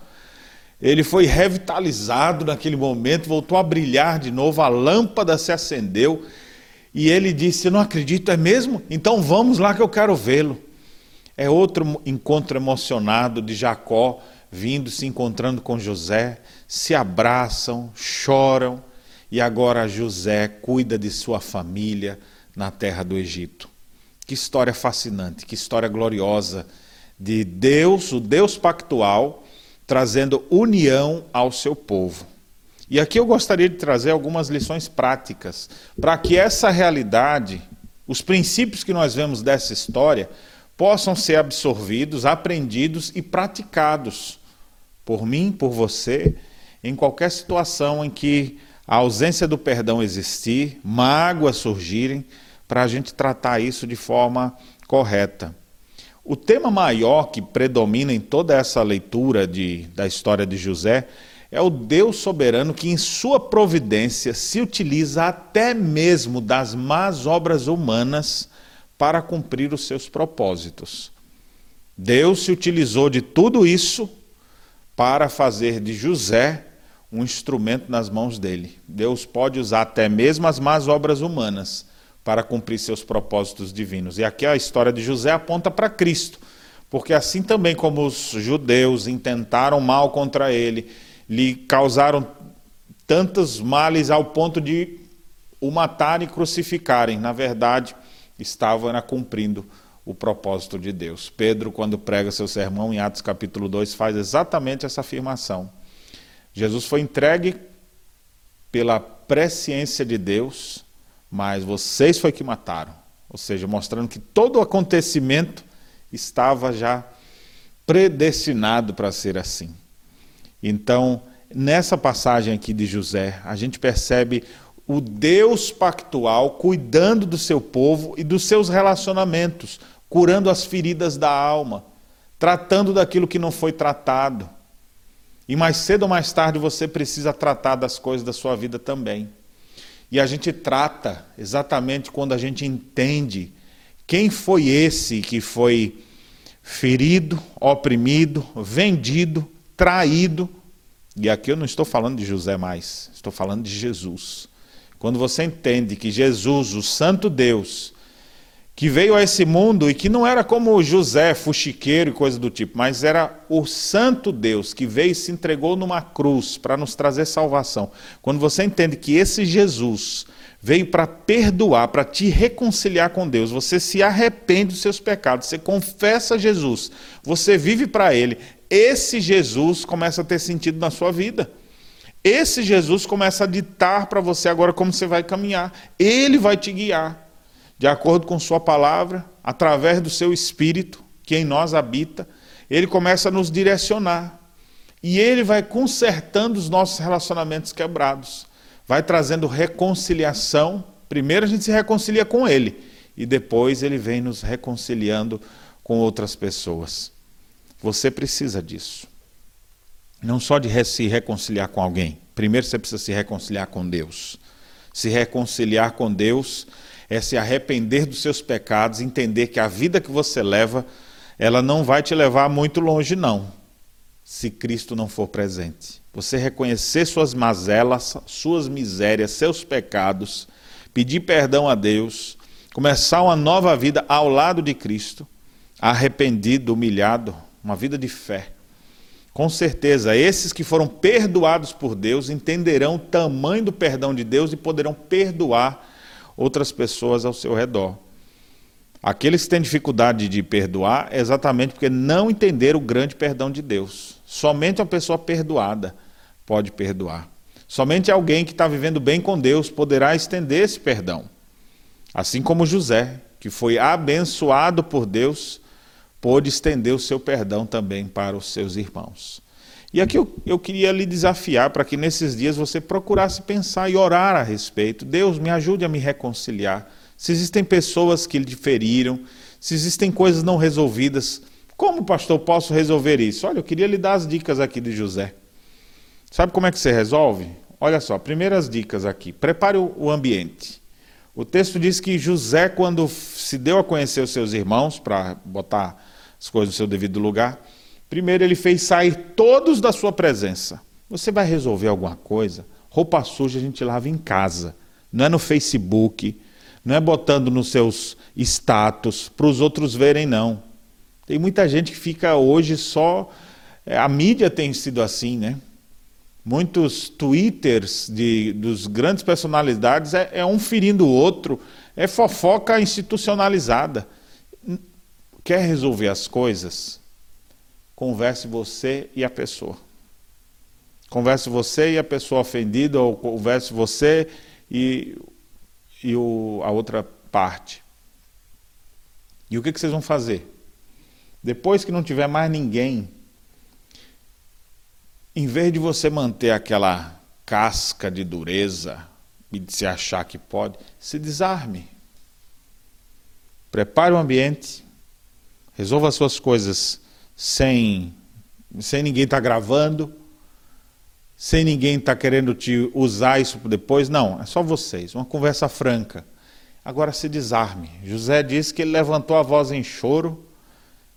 Ele foi revitalizado naquele momento, voltou a brilhar de novo, a lâmpada se acendeu e ele disse: Não acredito, é mesmo? Então vamos lá que eu quero vê-lo. É outro encontro emocionado de Jacó vindo, se encontrando com José, se abraçam, choram e agora José cuida de sua família na terra do Egito. Que história fascinante, que história gloriosa de Deus, o Deus pactual, trazendo união ao seu povo. E aqui eu gostaria de trazer algumas lições práticas para que essa realidade, os princípios que nós vemos dessa história, possam ser absorvidos, aprendidos e praticados por mim, por você, em qualquer situação em que a ausência do perdão existir, mágoas surgirem, para a gente tratar isso de forma correta. O tema maior que predomina em toda essa leitura de, da história de José é o Deus soberano que, em sua providência, se utiliza até mesmo das más obras humanas para cumprir os seus propósitos. Deus se utilizou de tudo isso para fazer de José um instrumento nas mãos dele. Deus pode usar até mesmo as más obras humanas para cumprir seus propósitos divinos. E aqui a história de José aponta para Cristo, porque assim também como os judeus intentaram mal contra ele, lhe causaram tantos males ao ponto de o matarem e crucificarem, na verdade, estavam cumprindo o propósito de Deus. Pedro, quando prega seu sermão em Atos capítulo 2, faz exatamente essa afirmação. Jesus foi entregue pela presciência de Deus, mas vocês foi que mataram. Ou seja, mostrando que todo o acontecimento estava já predestinado para ser assim. Então, nessa passagem aqui de José, a gente percebe o Deus pactual cuidando do seu povo e dos seus relacionamentos, curando as feridas da alma, tratando daquilo que não foi tratado e mais cedo ou mais tarde você precisa tratar das coisas da sua vida também. E a gente trata exatamente quando a gente entende quem foi esse que foi ferido, oprimido, vendido, traído. E aqui eu não estou falando de José mais, estou falando de Jesus. Quando você entende que Jesus, o Santo Deus, que veio a esse mundo e que não era como José, fuxiqueiro e coisa do tipo, mas era o Santo Deus que veio e se entregou numa cruz para nos trazer salvação. Quando você entende que esse Jesus veio para perdoar, para te reconciliar com Deus, você se arrepende dos seus pecados, você confessa Jesus, você vive para Ele, esse Jesus começa a ter sentido na sua vida. Esse Jesus começa a ditar para você agora como você vai caminhar. Ele vai te guiar de acordo com Sua palavra, através do Seu Espírito, que em nós habita, Ele começa a nos direcionar. E Ele vai consertando os nossos relacionamentos quebrados, vai trazendo reconciliação. Primeiro a gente se reconcilia com Ele, e depois Ele vem nos reconciliando com outras pessoas. Você precisa disso. Não só de se reconciliar com alguém. Primeiro você precisa se reconciliar com Deus. Se reconciliar com Deus é se arrepender dos seus pecados, entender que a vida que você leva, ela não vai te levar muito longe, não, se Cristo não for presente. Você reconhecer suas mazelas, suas misérias, seus pecados, pedir perdão a Deus, começar uma nova vida ao lado de Cristo, arrependido, humilhado, uma vida de fé. Com certeza, esses que foram perdoados por Deus entenderão o tamanho do perdão de Deus e poderão perdoar outras pessoas ao seu redor. Aqueles que têm dificuldade de perdoar é exatamente porque não entenderam o grande perdão de Deus. Somente uma pessoa perdoada pode perdoar. Somente alguém que está vivendo bem com Deus poderá estender esse perdão. Assim como José, que foi abençoado por Deus, pôde estender o seu perdão também para os seus irmãos. E aqui eu, eu queria lhe desafiar para que nesses dias você procurasse pensar e orar a respeito. Deus, me ajude a me reconciliar. Se existem pessoas que lhe feriram, se existem coisas não resolvidas, como, pastor, posso resolver isso? Olha, eu queria lhe dar as dicas aqui de José. Sabe como é que você resolve? Olha só, primeiras dicas aqui. Prepare o ambiente. O texto diz que José, quando se deu a conhecer os seus irmãos, para botar as coisas no seu devido lugar, primeiro ele fez sair todos da sua presença. Você vai resolver alguma coisa? Roupa suja a gente lava em casa, não é no Facebook, não é botando nos seus status para os outros verem, não. Tem muita gente que fica hoje só. É, a mídia tem sido assim, né? Muitos twitters de, dos grandes personalidades é, é um ferindo o outro, é fofoca institucionalizada. Quer resolver as coisas? Converse você e a pessoa. Converse você e a pessoa ofendida, ou converse você e, e o, a outra parte. E o que, que vocês vão fazer? Depois que não tiver mais ninguém, em vez de você manter aquela casca de dureza e de se achar que pode, se desarme. Prepare o ambiente, Resolva as suas coisas sem, sem ninguém estar tá gravando, sem ninguém estar tá querendo te usar isso depois. Não, é só vocês, uma conversa franca. Agora se desarme. José disse que ele levantou a voz em choro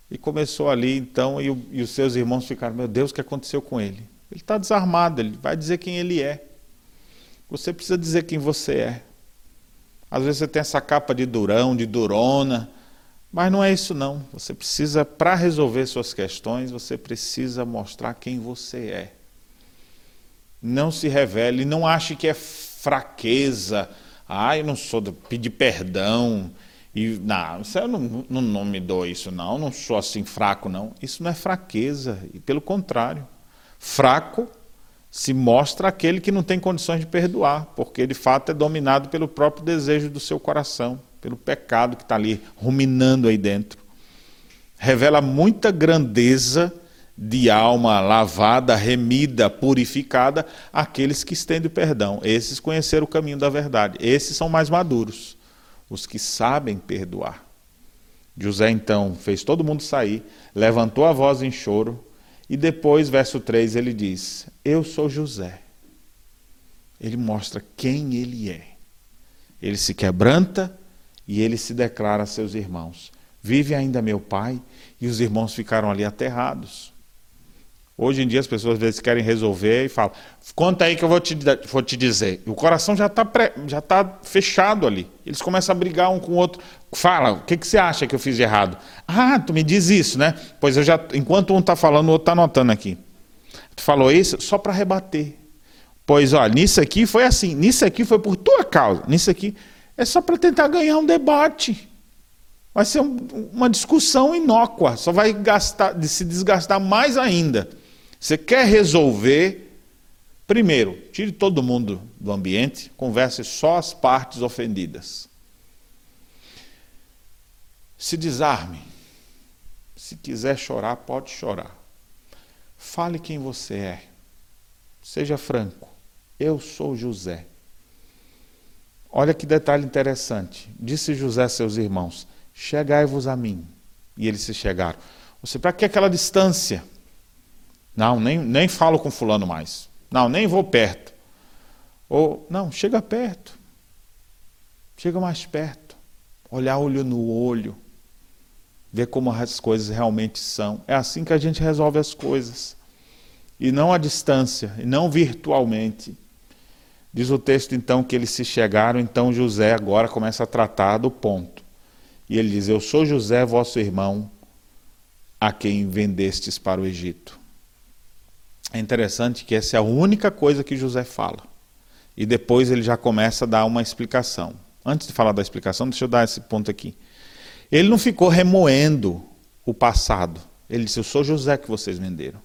e começou ali, então, e, e os seus irmãos ficaram: Meu Deus, o que aconteceu com ele? Ele está desarmado, ele vai dizer quem ele é. Você precisa dizer quem você é. Às vezes você tem essa capa de durão, de durona mas não é isso não. Você precisa, para resolver suas questões, você precisa mostrar quem você é. Não se revele, não ache que é fraqueza. Ah, eu não sou de pedir perdão. E, não, não, não, não me dou isso, não. Não sou assim fraco, não. Isso não é fraqueza. E pelo contrário, fraco se mostra aquele que não tem condições de perdoar, porque de fato é dominado pelo próprio desejo do seu coração pelo pecado que está ali ruminando aí dentro. Revela muita grandeza de alma lavada, remida, purificada, aqueles que estendem perdão. Esses conheceram o caminho da verdade. Esses são mais maduros, os que sabem perdoar. José então fez todo mundo sair, levantou a voz em choro, e depois, verso 3, ele diz: Eu sou José. Ele mostra quem ele é. Ele se quebranta e ele se declara a seus irmãos: Vive ainda meu pai? E os irmãos ficaram ali aterrados. Hoje em dia as pessoas às vezes querem resolver e falam: Conta aí que eu vou te, vou te dizer. E o coração já está já tá fechado ali. Eles começam a brigar um com o outro. Fala, o que, que você acha que eu fiz de errado? Ah, tu me diz isso, né? Pois eu já. Enquanto um está falando, o outro está anotando aqui. Tu falou isso só para rebater. Pois, olha, nisso aqui foi assim, nisso aqui foi por tua causa, nisso aqui é só para tentar ganhar um debate. Vai ser um, uma discussão inócua, só vai gastar, se desgastar mais ainda. Você quer resolver, primeiro, tire todo mundo do ambiente, converse só as partes ofendidas. Se desarme. Se quiser chorar, pode chorar. Fale quem você é. Seja franco. Eu sou José. Olha que detalhe interessante. Disse José a seus irmãos: Chegai-vos a mim. E eles se chegaram. Você, para que aquela distância? Não, nem, nem falo com fulano mais. Não, nem vou perto. Ou, não, chega perto. Chega mais perto. Olhar olho no olho. Ver como as coisas realmente são. É assim que a gente resolve as coisas. E não à distância, e não virtualmente. Diz o texto então que eles se chegaram, então José agora começa a tratar do ponto. E ele diz: Eu sou José, vosso irmão, a quem vendestes para o Egito. É interessante que essa é a única coisa que José fala. E depois ele já começa a dar uma explicação. Antes de falar da explicação, deixa eu dar esse ponto aqui. Ele não ficou remoendo o passado. Ele disse: Eu sou José que vocês venderam.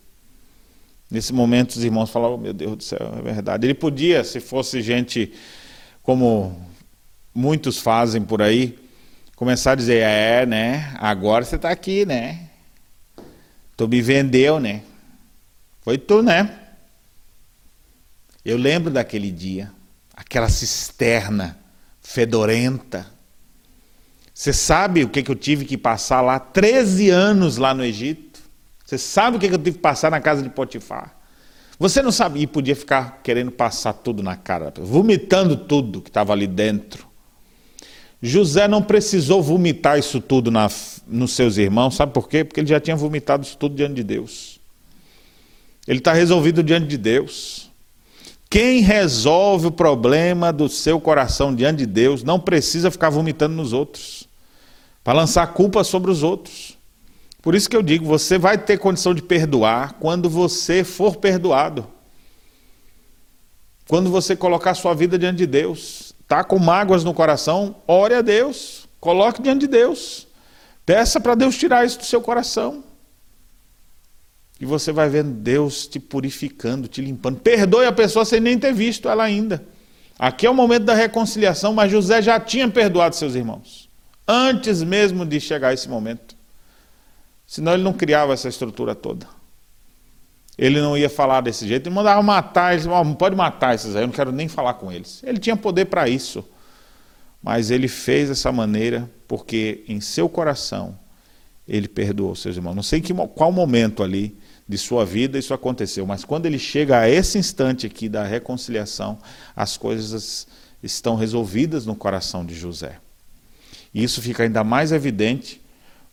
Nesse momento, os irmãos falaram: oh, Meu Deus do céu, é verdade. Ele podia, se fosse gente como muitos fazem por aí, começar a dizer: É, né? Agora você está aqui, né? Tu me vendeu, né? Foi tu, né? Eu lembro daquele dia, aquela cisterna fedorenta. Você sabe o que, que eu tive que passar lá? 13 anos lá no Egito. Você sabe o que, eu tive que passar na casa de Potifar. Você não sabia, e podia ficar querendo passar tudo na cara, vomitando tudo que estava ali dentro. José não precisou vomitar isso tudo na, nos seus irmãos, sabe por quê? Porque ele já tinha vomitado isso tudo diante de Deus. Ele está resolvido diante de Deus. Quem resolve o problema do seu coração diante de Deus não precisa ficar vomitando nos outros, para lançar culpa sobre os outros. Por isso que eu digo: você vai ter condição de perdoar quando você for perdoado. Quando você colocar sua vida diante de Deus, está com mágoas no coração, ore a Deus, coloque diante de Deus, peça para Deus tirar isso do seu coração. E você vai vendo Deus te purificando, te limpando. Perdoe a pessoa sem nem ter visto ela ainda. Aqui é o momento da reconciliação, mas José já tinha perdoado seus irmãos. Antes mesmo de chegar esse momento. Senão ele não criava essa estrutura toda. Ele não ia falar desse jeito. Ele mandava matar, ele oh, pode matar esses aí, eu não quero nem falar com eles. Ele tinha poder para isso. Mas ele fez dessa maneira porque em seu coração ele perdoou seus irmãos. Não sei que, qual momento ali de sua vida isso aconteceu, mas quando ele chega a esse instante aqui da reconciliação, as coisas estão resolvidas no coração de José. E isso fica ainda mais evidente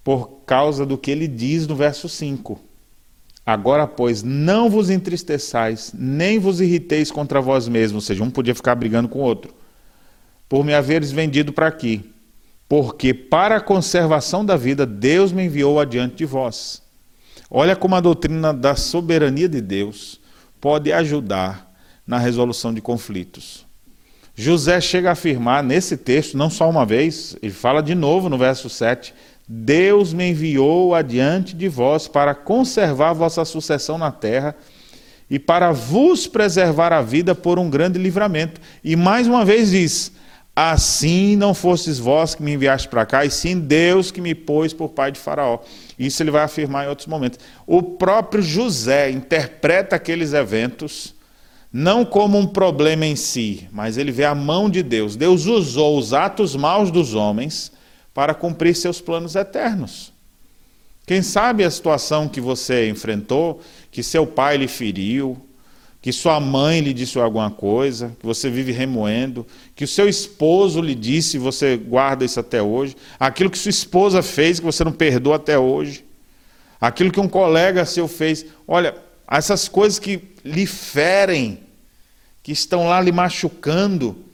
por causa do que ele diz no verso 5. Agora, pois, não vos entristeçais, nem vos irriteis contra vós mesmos, ou seja, um podia ficar brigando com o outro, por me haveres vendido para aqui, porque para a conservação da vida Deus me enviou adiante de vós. Olha como a doutrina da soberania de Deus pode ajudar na resolução de conflitos. José chega a afirmar nesse texto, não só uma vez, ele fala de novo no verso 7: Deus me enviou adiante de vós para conservar vossa sucessão na terra e para vos preservar a vida por um grande livramento. E mais uma vez diz: Assim não fostes vós que me enviaste para cá, e sim Deus que me pôs por pai de Faraó. Isso ele vai afirmar em outros momentos. O próprio José interpreta aqueles eventos não como um problema em si, mas ele vê a mão de Deus. Deus usou os atos maus dos homens para cumprir seus planos eternos. Quem sabe a situação que você enfrentou, que seu pai lhe feriu, que sua mãe lhe disse alguma coisa, que você vive remoendo, que o seu esposo lhe disse e você guarda isso até hoje, aquilo que sua esposa fez que você não perdoa até hoje, aquilo que um colega seu fez. Olha, essas coisas que lhe ferem, que estão lá lhe machucando,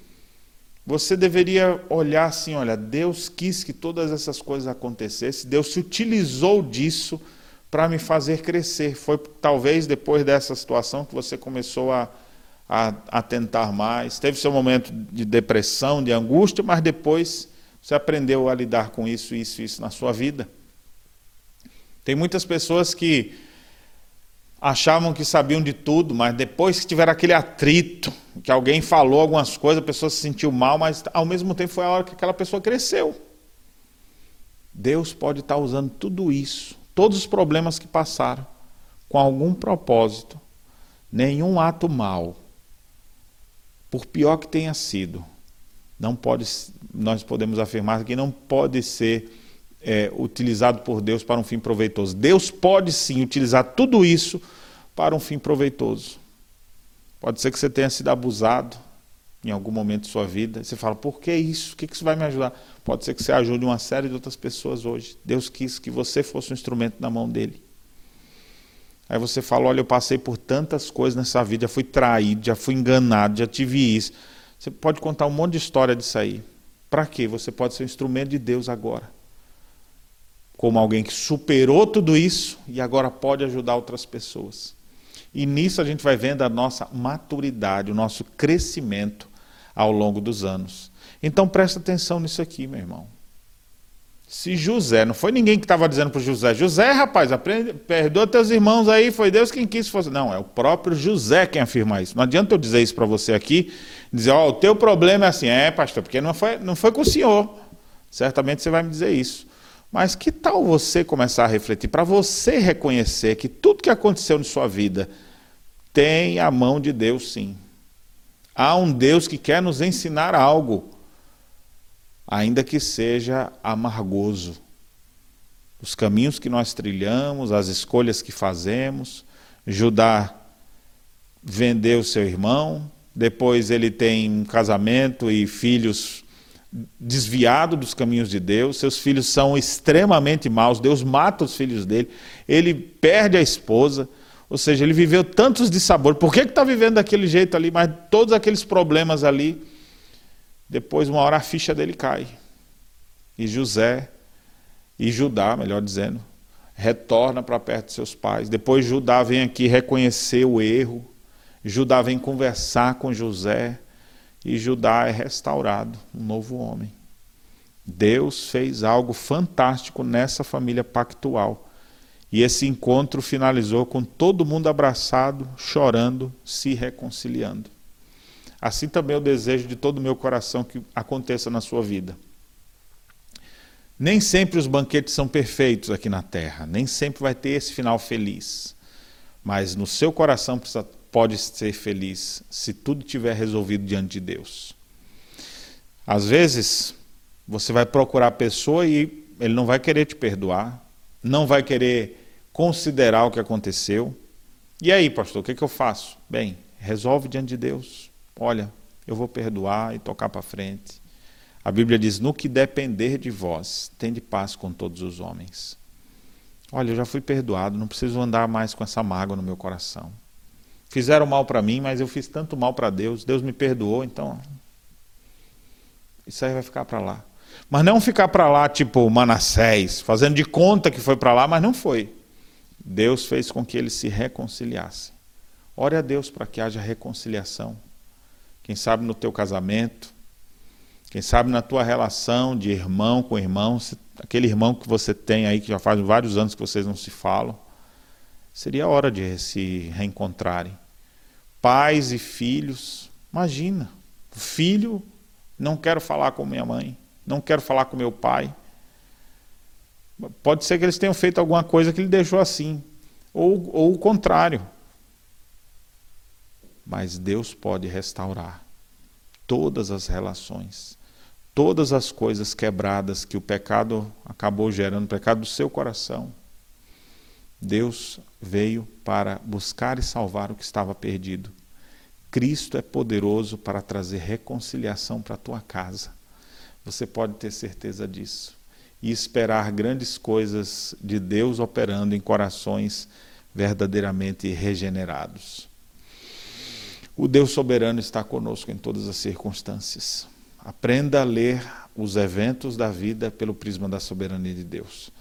você deveria olhar assim: olha, Deus quis que todas essas coisas acontecessem, Deus se utilizou disso para me fazer crescer. Foi talvez depois dessa situação que você começou a, a, a, tentar mais. Teve seu momento de depressão, de angústia, mas depois você aprendeu a lidar com isso, isso, isso na sua vida. Tem muitas pessoas que achavam que sabiam de tudo, mas depois que tiveram aquele atrito, que alguém falou algumas coisas, a pessoa se sentiu mal, mas ao mesmo tempo foi a hora que aquela pessoa cresceu. Deus pode estar usando tudo isso todos os problemas que passaram, com algum propósito, nenhum ato mal, por pior que tenha sido, não pode, nós podemos afirmar que não pode ser é, utilizado por Deus para um fim proveitoso. Deus pode sim utilizar tudo isso para um fim proveitoso. Pode ser que você tenha sido abusado, em algum momento de sua vida. Você fala, por que isso? O que isso vai me ajudar? Pode ser que você ajude uma série de outras pessoas hoje. Deus quis que você fosse um instrumento na mão dele. Aí você fala: Olha, eu passei por tantas coisas nessa vida, já fui traído, já fui enganado, já tive isso. Você pode contar um monte de história disso aí. Para quê? Você pode ser um instrumento de Deus agora. Como alguém que superou tudo isso e agora pode ajudar outras pessoas. E nisso a gente vai vendo a nossa maturidade, o nosso crescimento ao longo dos anos. Então presta atenção nisso aqui, meu irmão. Se José, não foi ninguém que estava dizendo para José, José, rapaz, aprende, perdoa teus irmãos aí, foi Deus quem quis fosse. Não, é o próprio José quem afirma isso. Não adianta eu dizer isso para você aqui, dizer, ó, oh, o teu problema é assim, é, pastor, porque não foi, não foi com o senhor. Certamente você vai me dizer isso. Mas que tal você começar a refletir, para você reconhecer que tudo que aconteceu na sua vida tem a mão de Deus, sim. Há um Deus que quer nos ensinar algo ainda que seja amargoso. Os caminhos que nós trilhamos, as escolhas que fazemos. Judá vendeu seu irmão, depois ele tem um casamento e filhos desviado dos caminhos de Deus, seus filhos são extremamente maus, Deus mata os filhos dele, ele perde a esposa, ou seja, ele viveu tantos dissabores. Por que está vivendo daquele jeito ali? Mas todos aqueles problemas ali depois, uma hora, a ficha dele cai. E José, e Judá, melhor dizendo, retorna para perto de seus pais. Depois, Judá vem aqui reconhecer o erro. Judá vem conversar com José. E Judá é restaurado, um novo homem. Deus fez algo fantástico nessa família pactual. E esse encontro finalizou com todo mundo abraçado, chorando, se reconciliando. Assim também eu desejo de todo o meu coração que aconteça na sua vida. Nem sempre os banquetes são perfeitos aqui na terra, nem sempre vai ter esse final feliz. Mas no seu coração precisa, pode ser feliz se tudo tiver resolvido diante de Deus. Às vezes, você vai procurar a pessoa e ele não vai querer te perdoar, não vai querer considerar o que aconteceu. E aí, pastor, o que, que eu faço? Bem, resolve diante de Deus. Olha, eu vou perdoar e tocar para frente. A Bíblia diz: No que depender de vós, tende paz com todos os homens. Olha, eu já fui perdoado, não preciso andar mais com essa mágoa no meu coração. Fizeram mal para mim, mas eu fiz tanto mal para Deus, Deus me perdoou, então. Isso aí vai ficar para lá. Mas não ficar para lá tipo Manassés, fazendo de conta que foi para lá, mas não foi. Deus fez com que eles se reconciliassem. Ore a Deus para que haja reconciliação quem sabe no teu casamento, quem sabe na tua relação de irmão com irmão, aquele irmão que você tem aí que já faz vários anos que vocês não se falam, seria hora de se reencontrarem. Pais e filhos, imagina, filho, não quero falar com minha mãe, não quero falar com meu pai. Pode ser que eles tenham feito alguma coisa que ele deixou assim, ou, ou o contrário mas Deus pode restaurar todas as relações, todas as coisas quebradas que o pecado acabou gerando, o pecado do seu coração. Deus veio para buscar e salvar o que estava perdido. Cristo é poderoso para trazer reconciliação para a tua casa. Você pode ter certeza disso. E esperar grandes coisas de Deus operando em corações verdadeiramente regenerados. O Deus soberano está conosco em todas as circunstâncias. Aprenda a ler os eventos da vida pelo prisma da soberania de Deus.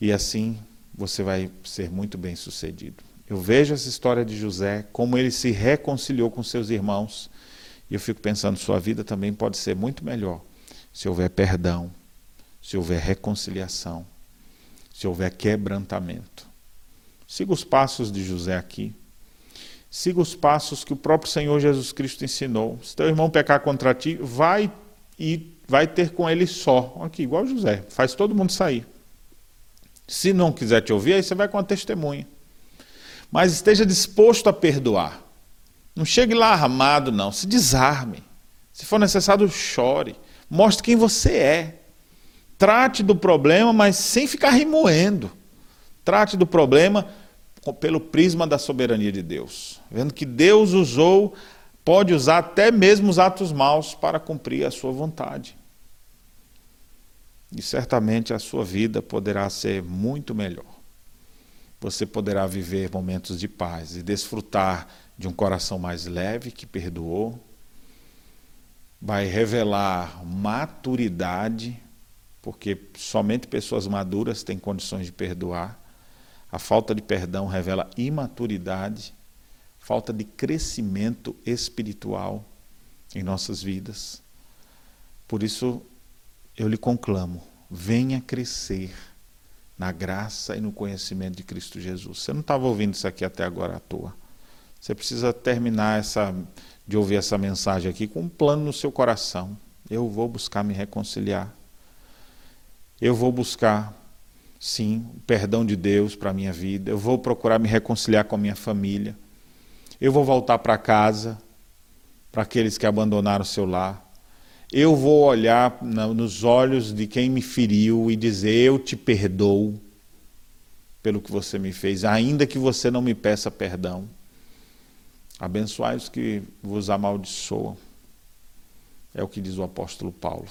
E assim você vai ser muito bem sucedido. Eu vejo essa história de José, como ele se reconciliou com seus irmãos, e eu fico pensando, sua vida também pode ser muito melhor se houver perdão, se houver reconciliação, se houver quebrantamento. Siga os passos de José aqui. Siga os passos que o próprio Senhor Jesus Cristo ensinou. Se teu irmão pecar contra ti, vai e vai ter com ele só. Aqui, igual José, faz todo mundo sair. Se não quiser te ouvir, aí você vai com a testemunha. Mas esteja disposto a perdoar. Não chegue lá armado, não. Se desarme. Se for necessário, chore. Mostre quem você é. Trate do problema, mas sem ficar remoendo. Trate do problema pelo prisma da soberania de Deus, vendo que Deus usou, pode usar até mesmo os atos maus para cumprir a sua vontade. E certamente a sua vida poderá ser muito melhor. você poderá viver momentos de paz e desfrutar de um coração mais leve que perdoou. Vai revelar maturidade, porque somente pessoas maduras têm condições de perdoar. A falta de perdão revela imaturidade, falta de crescimento espiritual em nossas vidas. Por isso, eu lhe conclamo: venha crescer na graça e no conhecimento de Cristo Jesus. Você não estava ouvindo isso aqui até agora à toa. Você precisa terminar essa, de ouvir essa mensagem aqui com um plano no seu coração. Eu vou buscar me reconciliar. Eu vou buscar, sim, o perdão de Deus para a minha vida. Eu vou procurar me reconciliar com a minha família. Eu vou voltar para casa, para aqueles que abandonaram o seu lar. Eu vou olhar nos olhos de quem me feriu e dizer: Eu te perdoo pelo que você me fez, ainda que você não me peça perdão. Abençoai os que vos amaldiçoam. É o que diz o apóstolo Paulo.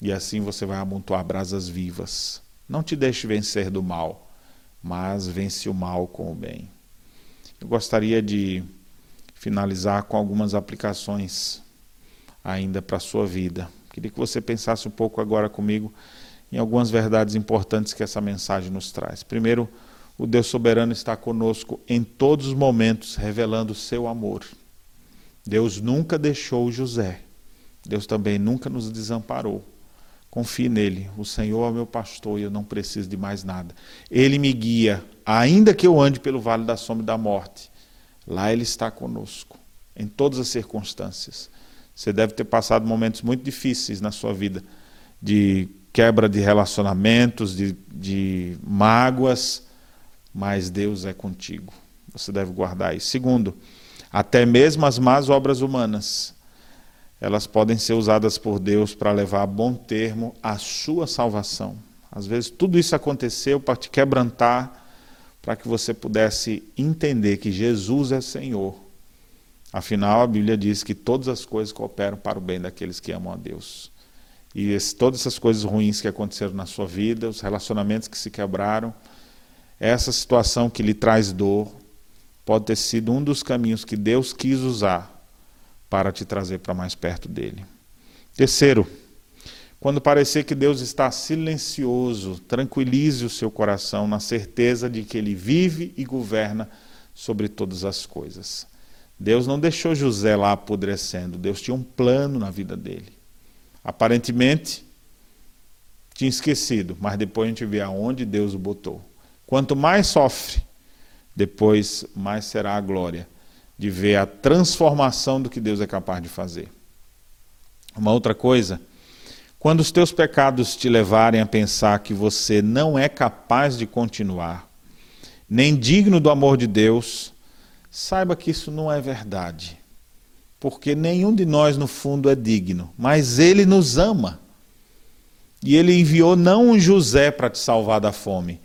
E assim você vai amontoar brasas vivas. Não te deixe vencer do mal, mas vence o mal com o bem. Eu gostaria de finalizar com algumas aplicações ainda para a sua vida. Queria que você pensasse um pouco agora comigo em algumas verdades importantes que essa mensagem nos traz. Primeiro, o Deus soberano está conosco em todos os momentos, revelando o seu amor. Deus nunca deixou José. Deus também nunca nos desamparou. Confie nele. O Senhor é meu pastor e eu não preciso de mais nada. Ele me guia, ainda que eu ande pelo vale da sombra da morte. Lá ele está conosco, em todas as circunstâncias. Você deve ter passado momentos muito difíceis na sua vida, de quebra de relacionamentos, de, de mágoas, mas Deus é contigo. Você deve guardar isso. Segundo, até mesmo as más obras humanas, elas podem ser usadas por Deus para levar a bom termo a sua salvação. Às vezes tudo isso aconteceu para te quebrantar, para que você pudesse entender que Jesus é Senhor Afinal, a Bíblia diz que todas as coisas cooperam para o bem daqueles que amam a Deus. E esse, todas essas coisas ruins que aconteceram na sua vida, os relacionamentos que se quebraram, essa situação que lhe traz dor, pode ter sido um dos caminhos que Deus quis usar para te trazer para mais perto dele. Terceiro, quando parecer que Deus está silencioso, tranquilize o seu coração na certeza de que ele vive e governa sobre todas as coisas. Deus não deixou José lá apodrecendo, Deus tinha um plano na vida dele. Aparentemente, tinha esquecido, mas depois a gente vê aonde Deus o botou. Quanto mais sofre, depois mais será a glória de ver a transformação do que Deus é capaz de fazer. Uma outra coisa, quando os teus pecados te levarem a pensar que você não é capaz de continuar, nem digno do amor de Deus, Saiba que isso não é verdade. Porque nenhum de nós, no fundo, é digno. Mas Ele nos ama. E Ele enviou não um José para te salvar da fome,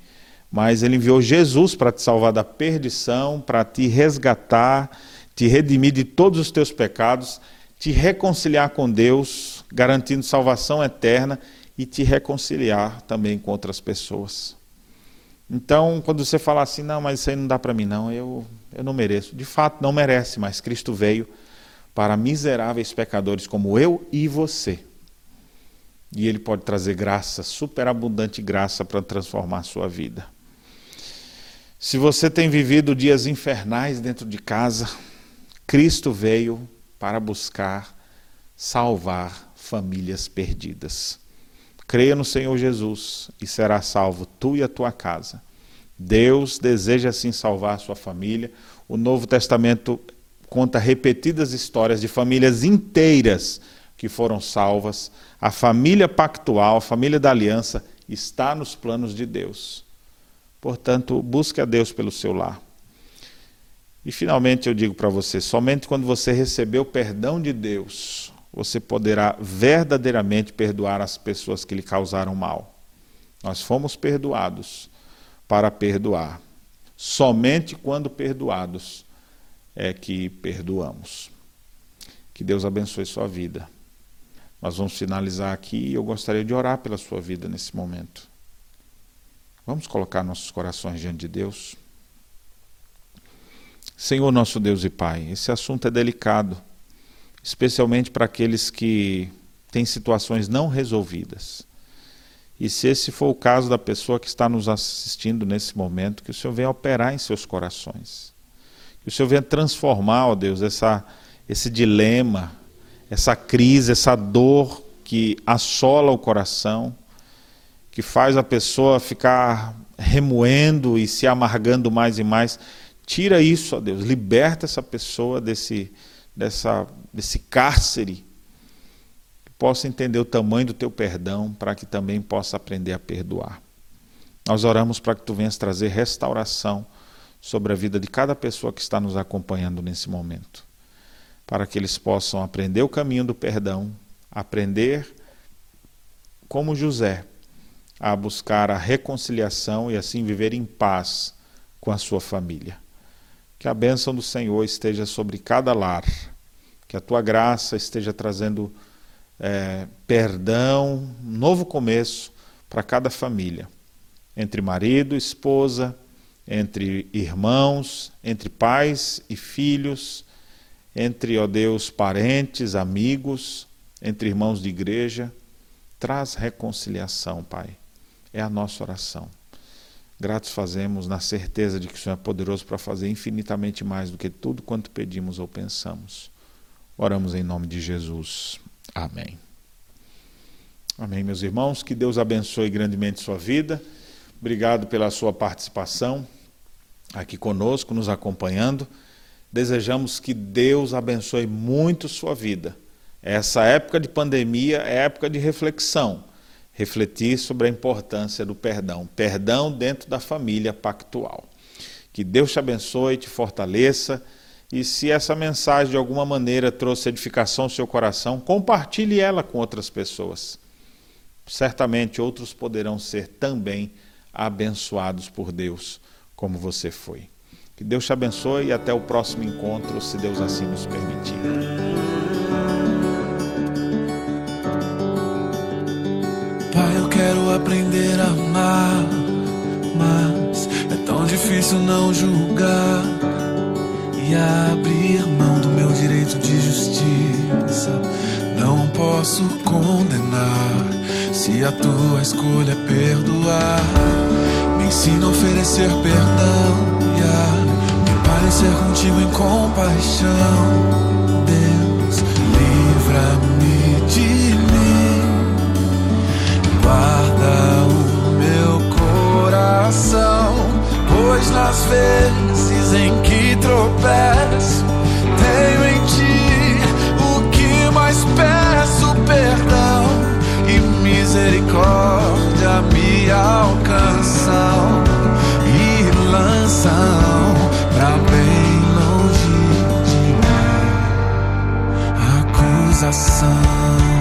mas Ele enviou Jesus para te salvar da perdição, para te resgatar, te redimir de todos os teus pecados, te reconciliar com Deus, garantindo salvação eterna e te reconciliar também com outras pessoas. Então, quando você fala assim, não, mas isso aí não dá para mim, não, eu, eu não mereço. De fato, não merece, mas Cristo veio para miseráveis pecadores como eu e você. E Ele pode trazer graça, superabundante graça para transformar a sua vida. Se você tem vivido dias infernais dentro de casa, Cristo veio para buscar salvar famílias perdidas. Creia no Senhor Jesus e será salvo tu e a tua casa. Deus deseja assim salvar sua família. O Novo Testamento conta repetidas histórias de famílias inteiras que foram salvas. A família pactual, a família da aliança, está nos planos de Deus. Portanto, busque a Deus pelo seu lar. E finalmente eu digo para você: somente quando você receber o perdão de Deus, você poderá verdadeiramente perdoar as pessoas que lhe causaram mal. Nós fomos perdoados para perdoar. Somente quando perdoados é que perdoamos. Que Deus abençoe sua vida. Nós vamos finalizar aqui e eu gostaria de orar pela sua vida nesse momento. Vamos colocar nossos corações diante de Deus. Senhor nosso Deus e Pai, esse assunto é delicado, especialmente para aqueles que têm situações não resolvidas. E se esse for o caso da pessoa que está nos assistindo nesse momento, que o Senhor venha operar em seus corações. Que o Senhor venha transformar, ó Deus, essa, esse dilema, essa crise, essa dor que assola o coração, que faz a pessoa ficar remoendo e se amargando mais e mais. Tira isso, ó Deus, liberta essa pessoa desse, dessa, desse cárcere possa entender o tamanho do teu perdão, para que também possa aprender a perdoar. Nós oramos para que tu venhas trazer restauração sobre a vida de cada pessoa que está nos acompanhando nesse momento, para que eles possam aprender o caminho do perdão, aprender como José a buscar a reconciliação e assim viver em paz com a sua família. Que a bênção do Senhor esteja sobre cada lar, que a tua graça esteja trazendo é, perdão, novo começo para cada família, entre marido, esposa, entre irmãos, entre pais e filhos, entre, ó Deus, parentes, amigos, entre irmãos de igreja. Traz reconciliação, Pai. É a nossa oração. Gratos fazemos na certeza de que o Senhor é poderoso para fazer infinitamente mais do que tudo quanto pedimos ou pensamos. Oramos em nome de Jesus. Amém. Amém, meus irmãos. Que Deus abençoe grandemente sua vida. Obrigado pela sua participação aqui conosco, nos acompanhando. Desejamos que Deus abençoe muito sua vida. Essa época de pandemia é época de reflexão. Refletir sobre a importância do perdão. Perdão dentro da família pactual. Que Deus te abençoe, te fortaleça e se essa mensagem de alguma maneira trouxe edificação ao seu coração, compartilhe ela com outras pessoas. Certamente outros poderão ser também abençoados por Deus, como você foi. Que Deus te abençoe e até o próximo encontro, se Deus assim nos permitir. Pai, eu quero aprender a amar, mas é tão difícil não julgar e abrir mão do meu direito de justiça. Não posso condenar se a tua escolha é perdoar. Me ensina a oferecer perdão e a me parecer contigo em compaixão. Deus, livra-me de mim, guarda o meu coração, pois nas vezes em que tropeço, tenho em ti o que mais peço: perdão e misericórdia me alcançam e lançam pra bem longe de mim acusação.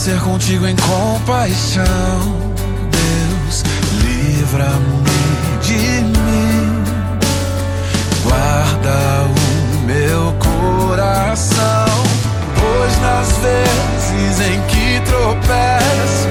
Ser contigo em compaixão. Deus, livra-me de mim. Guarda o meu coração, pois nas vezes em que tropeço,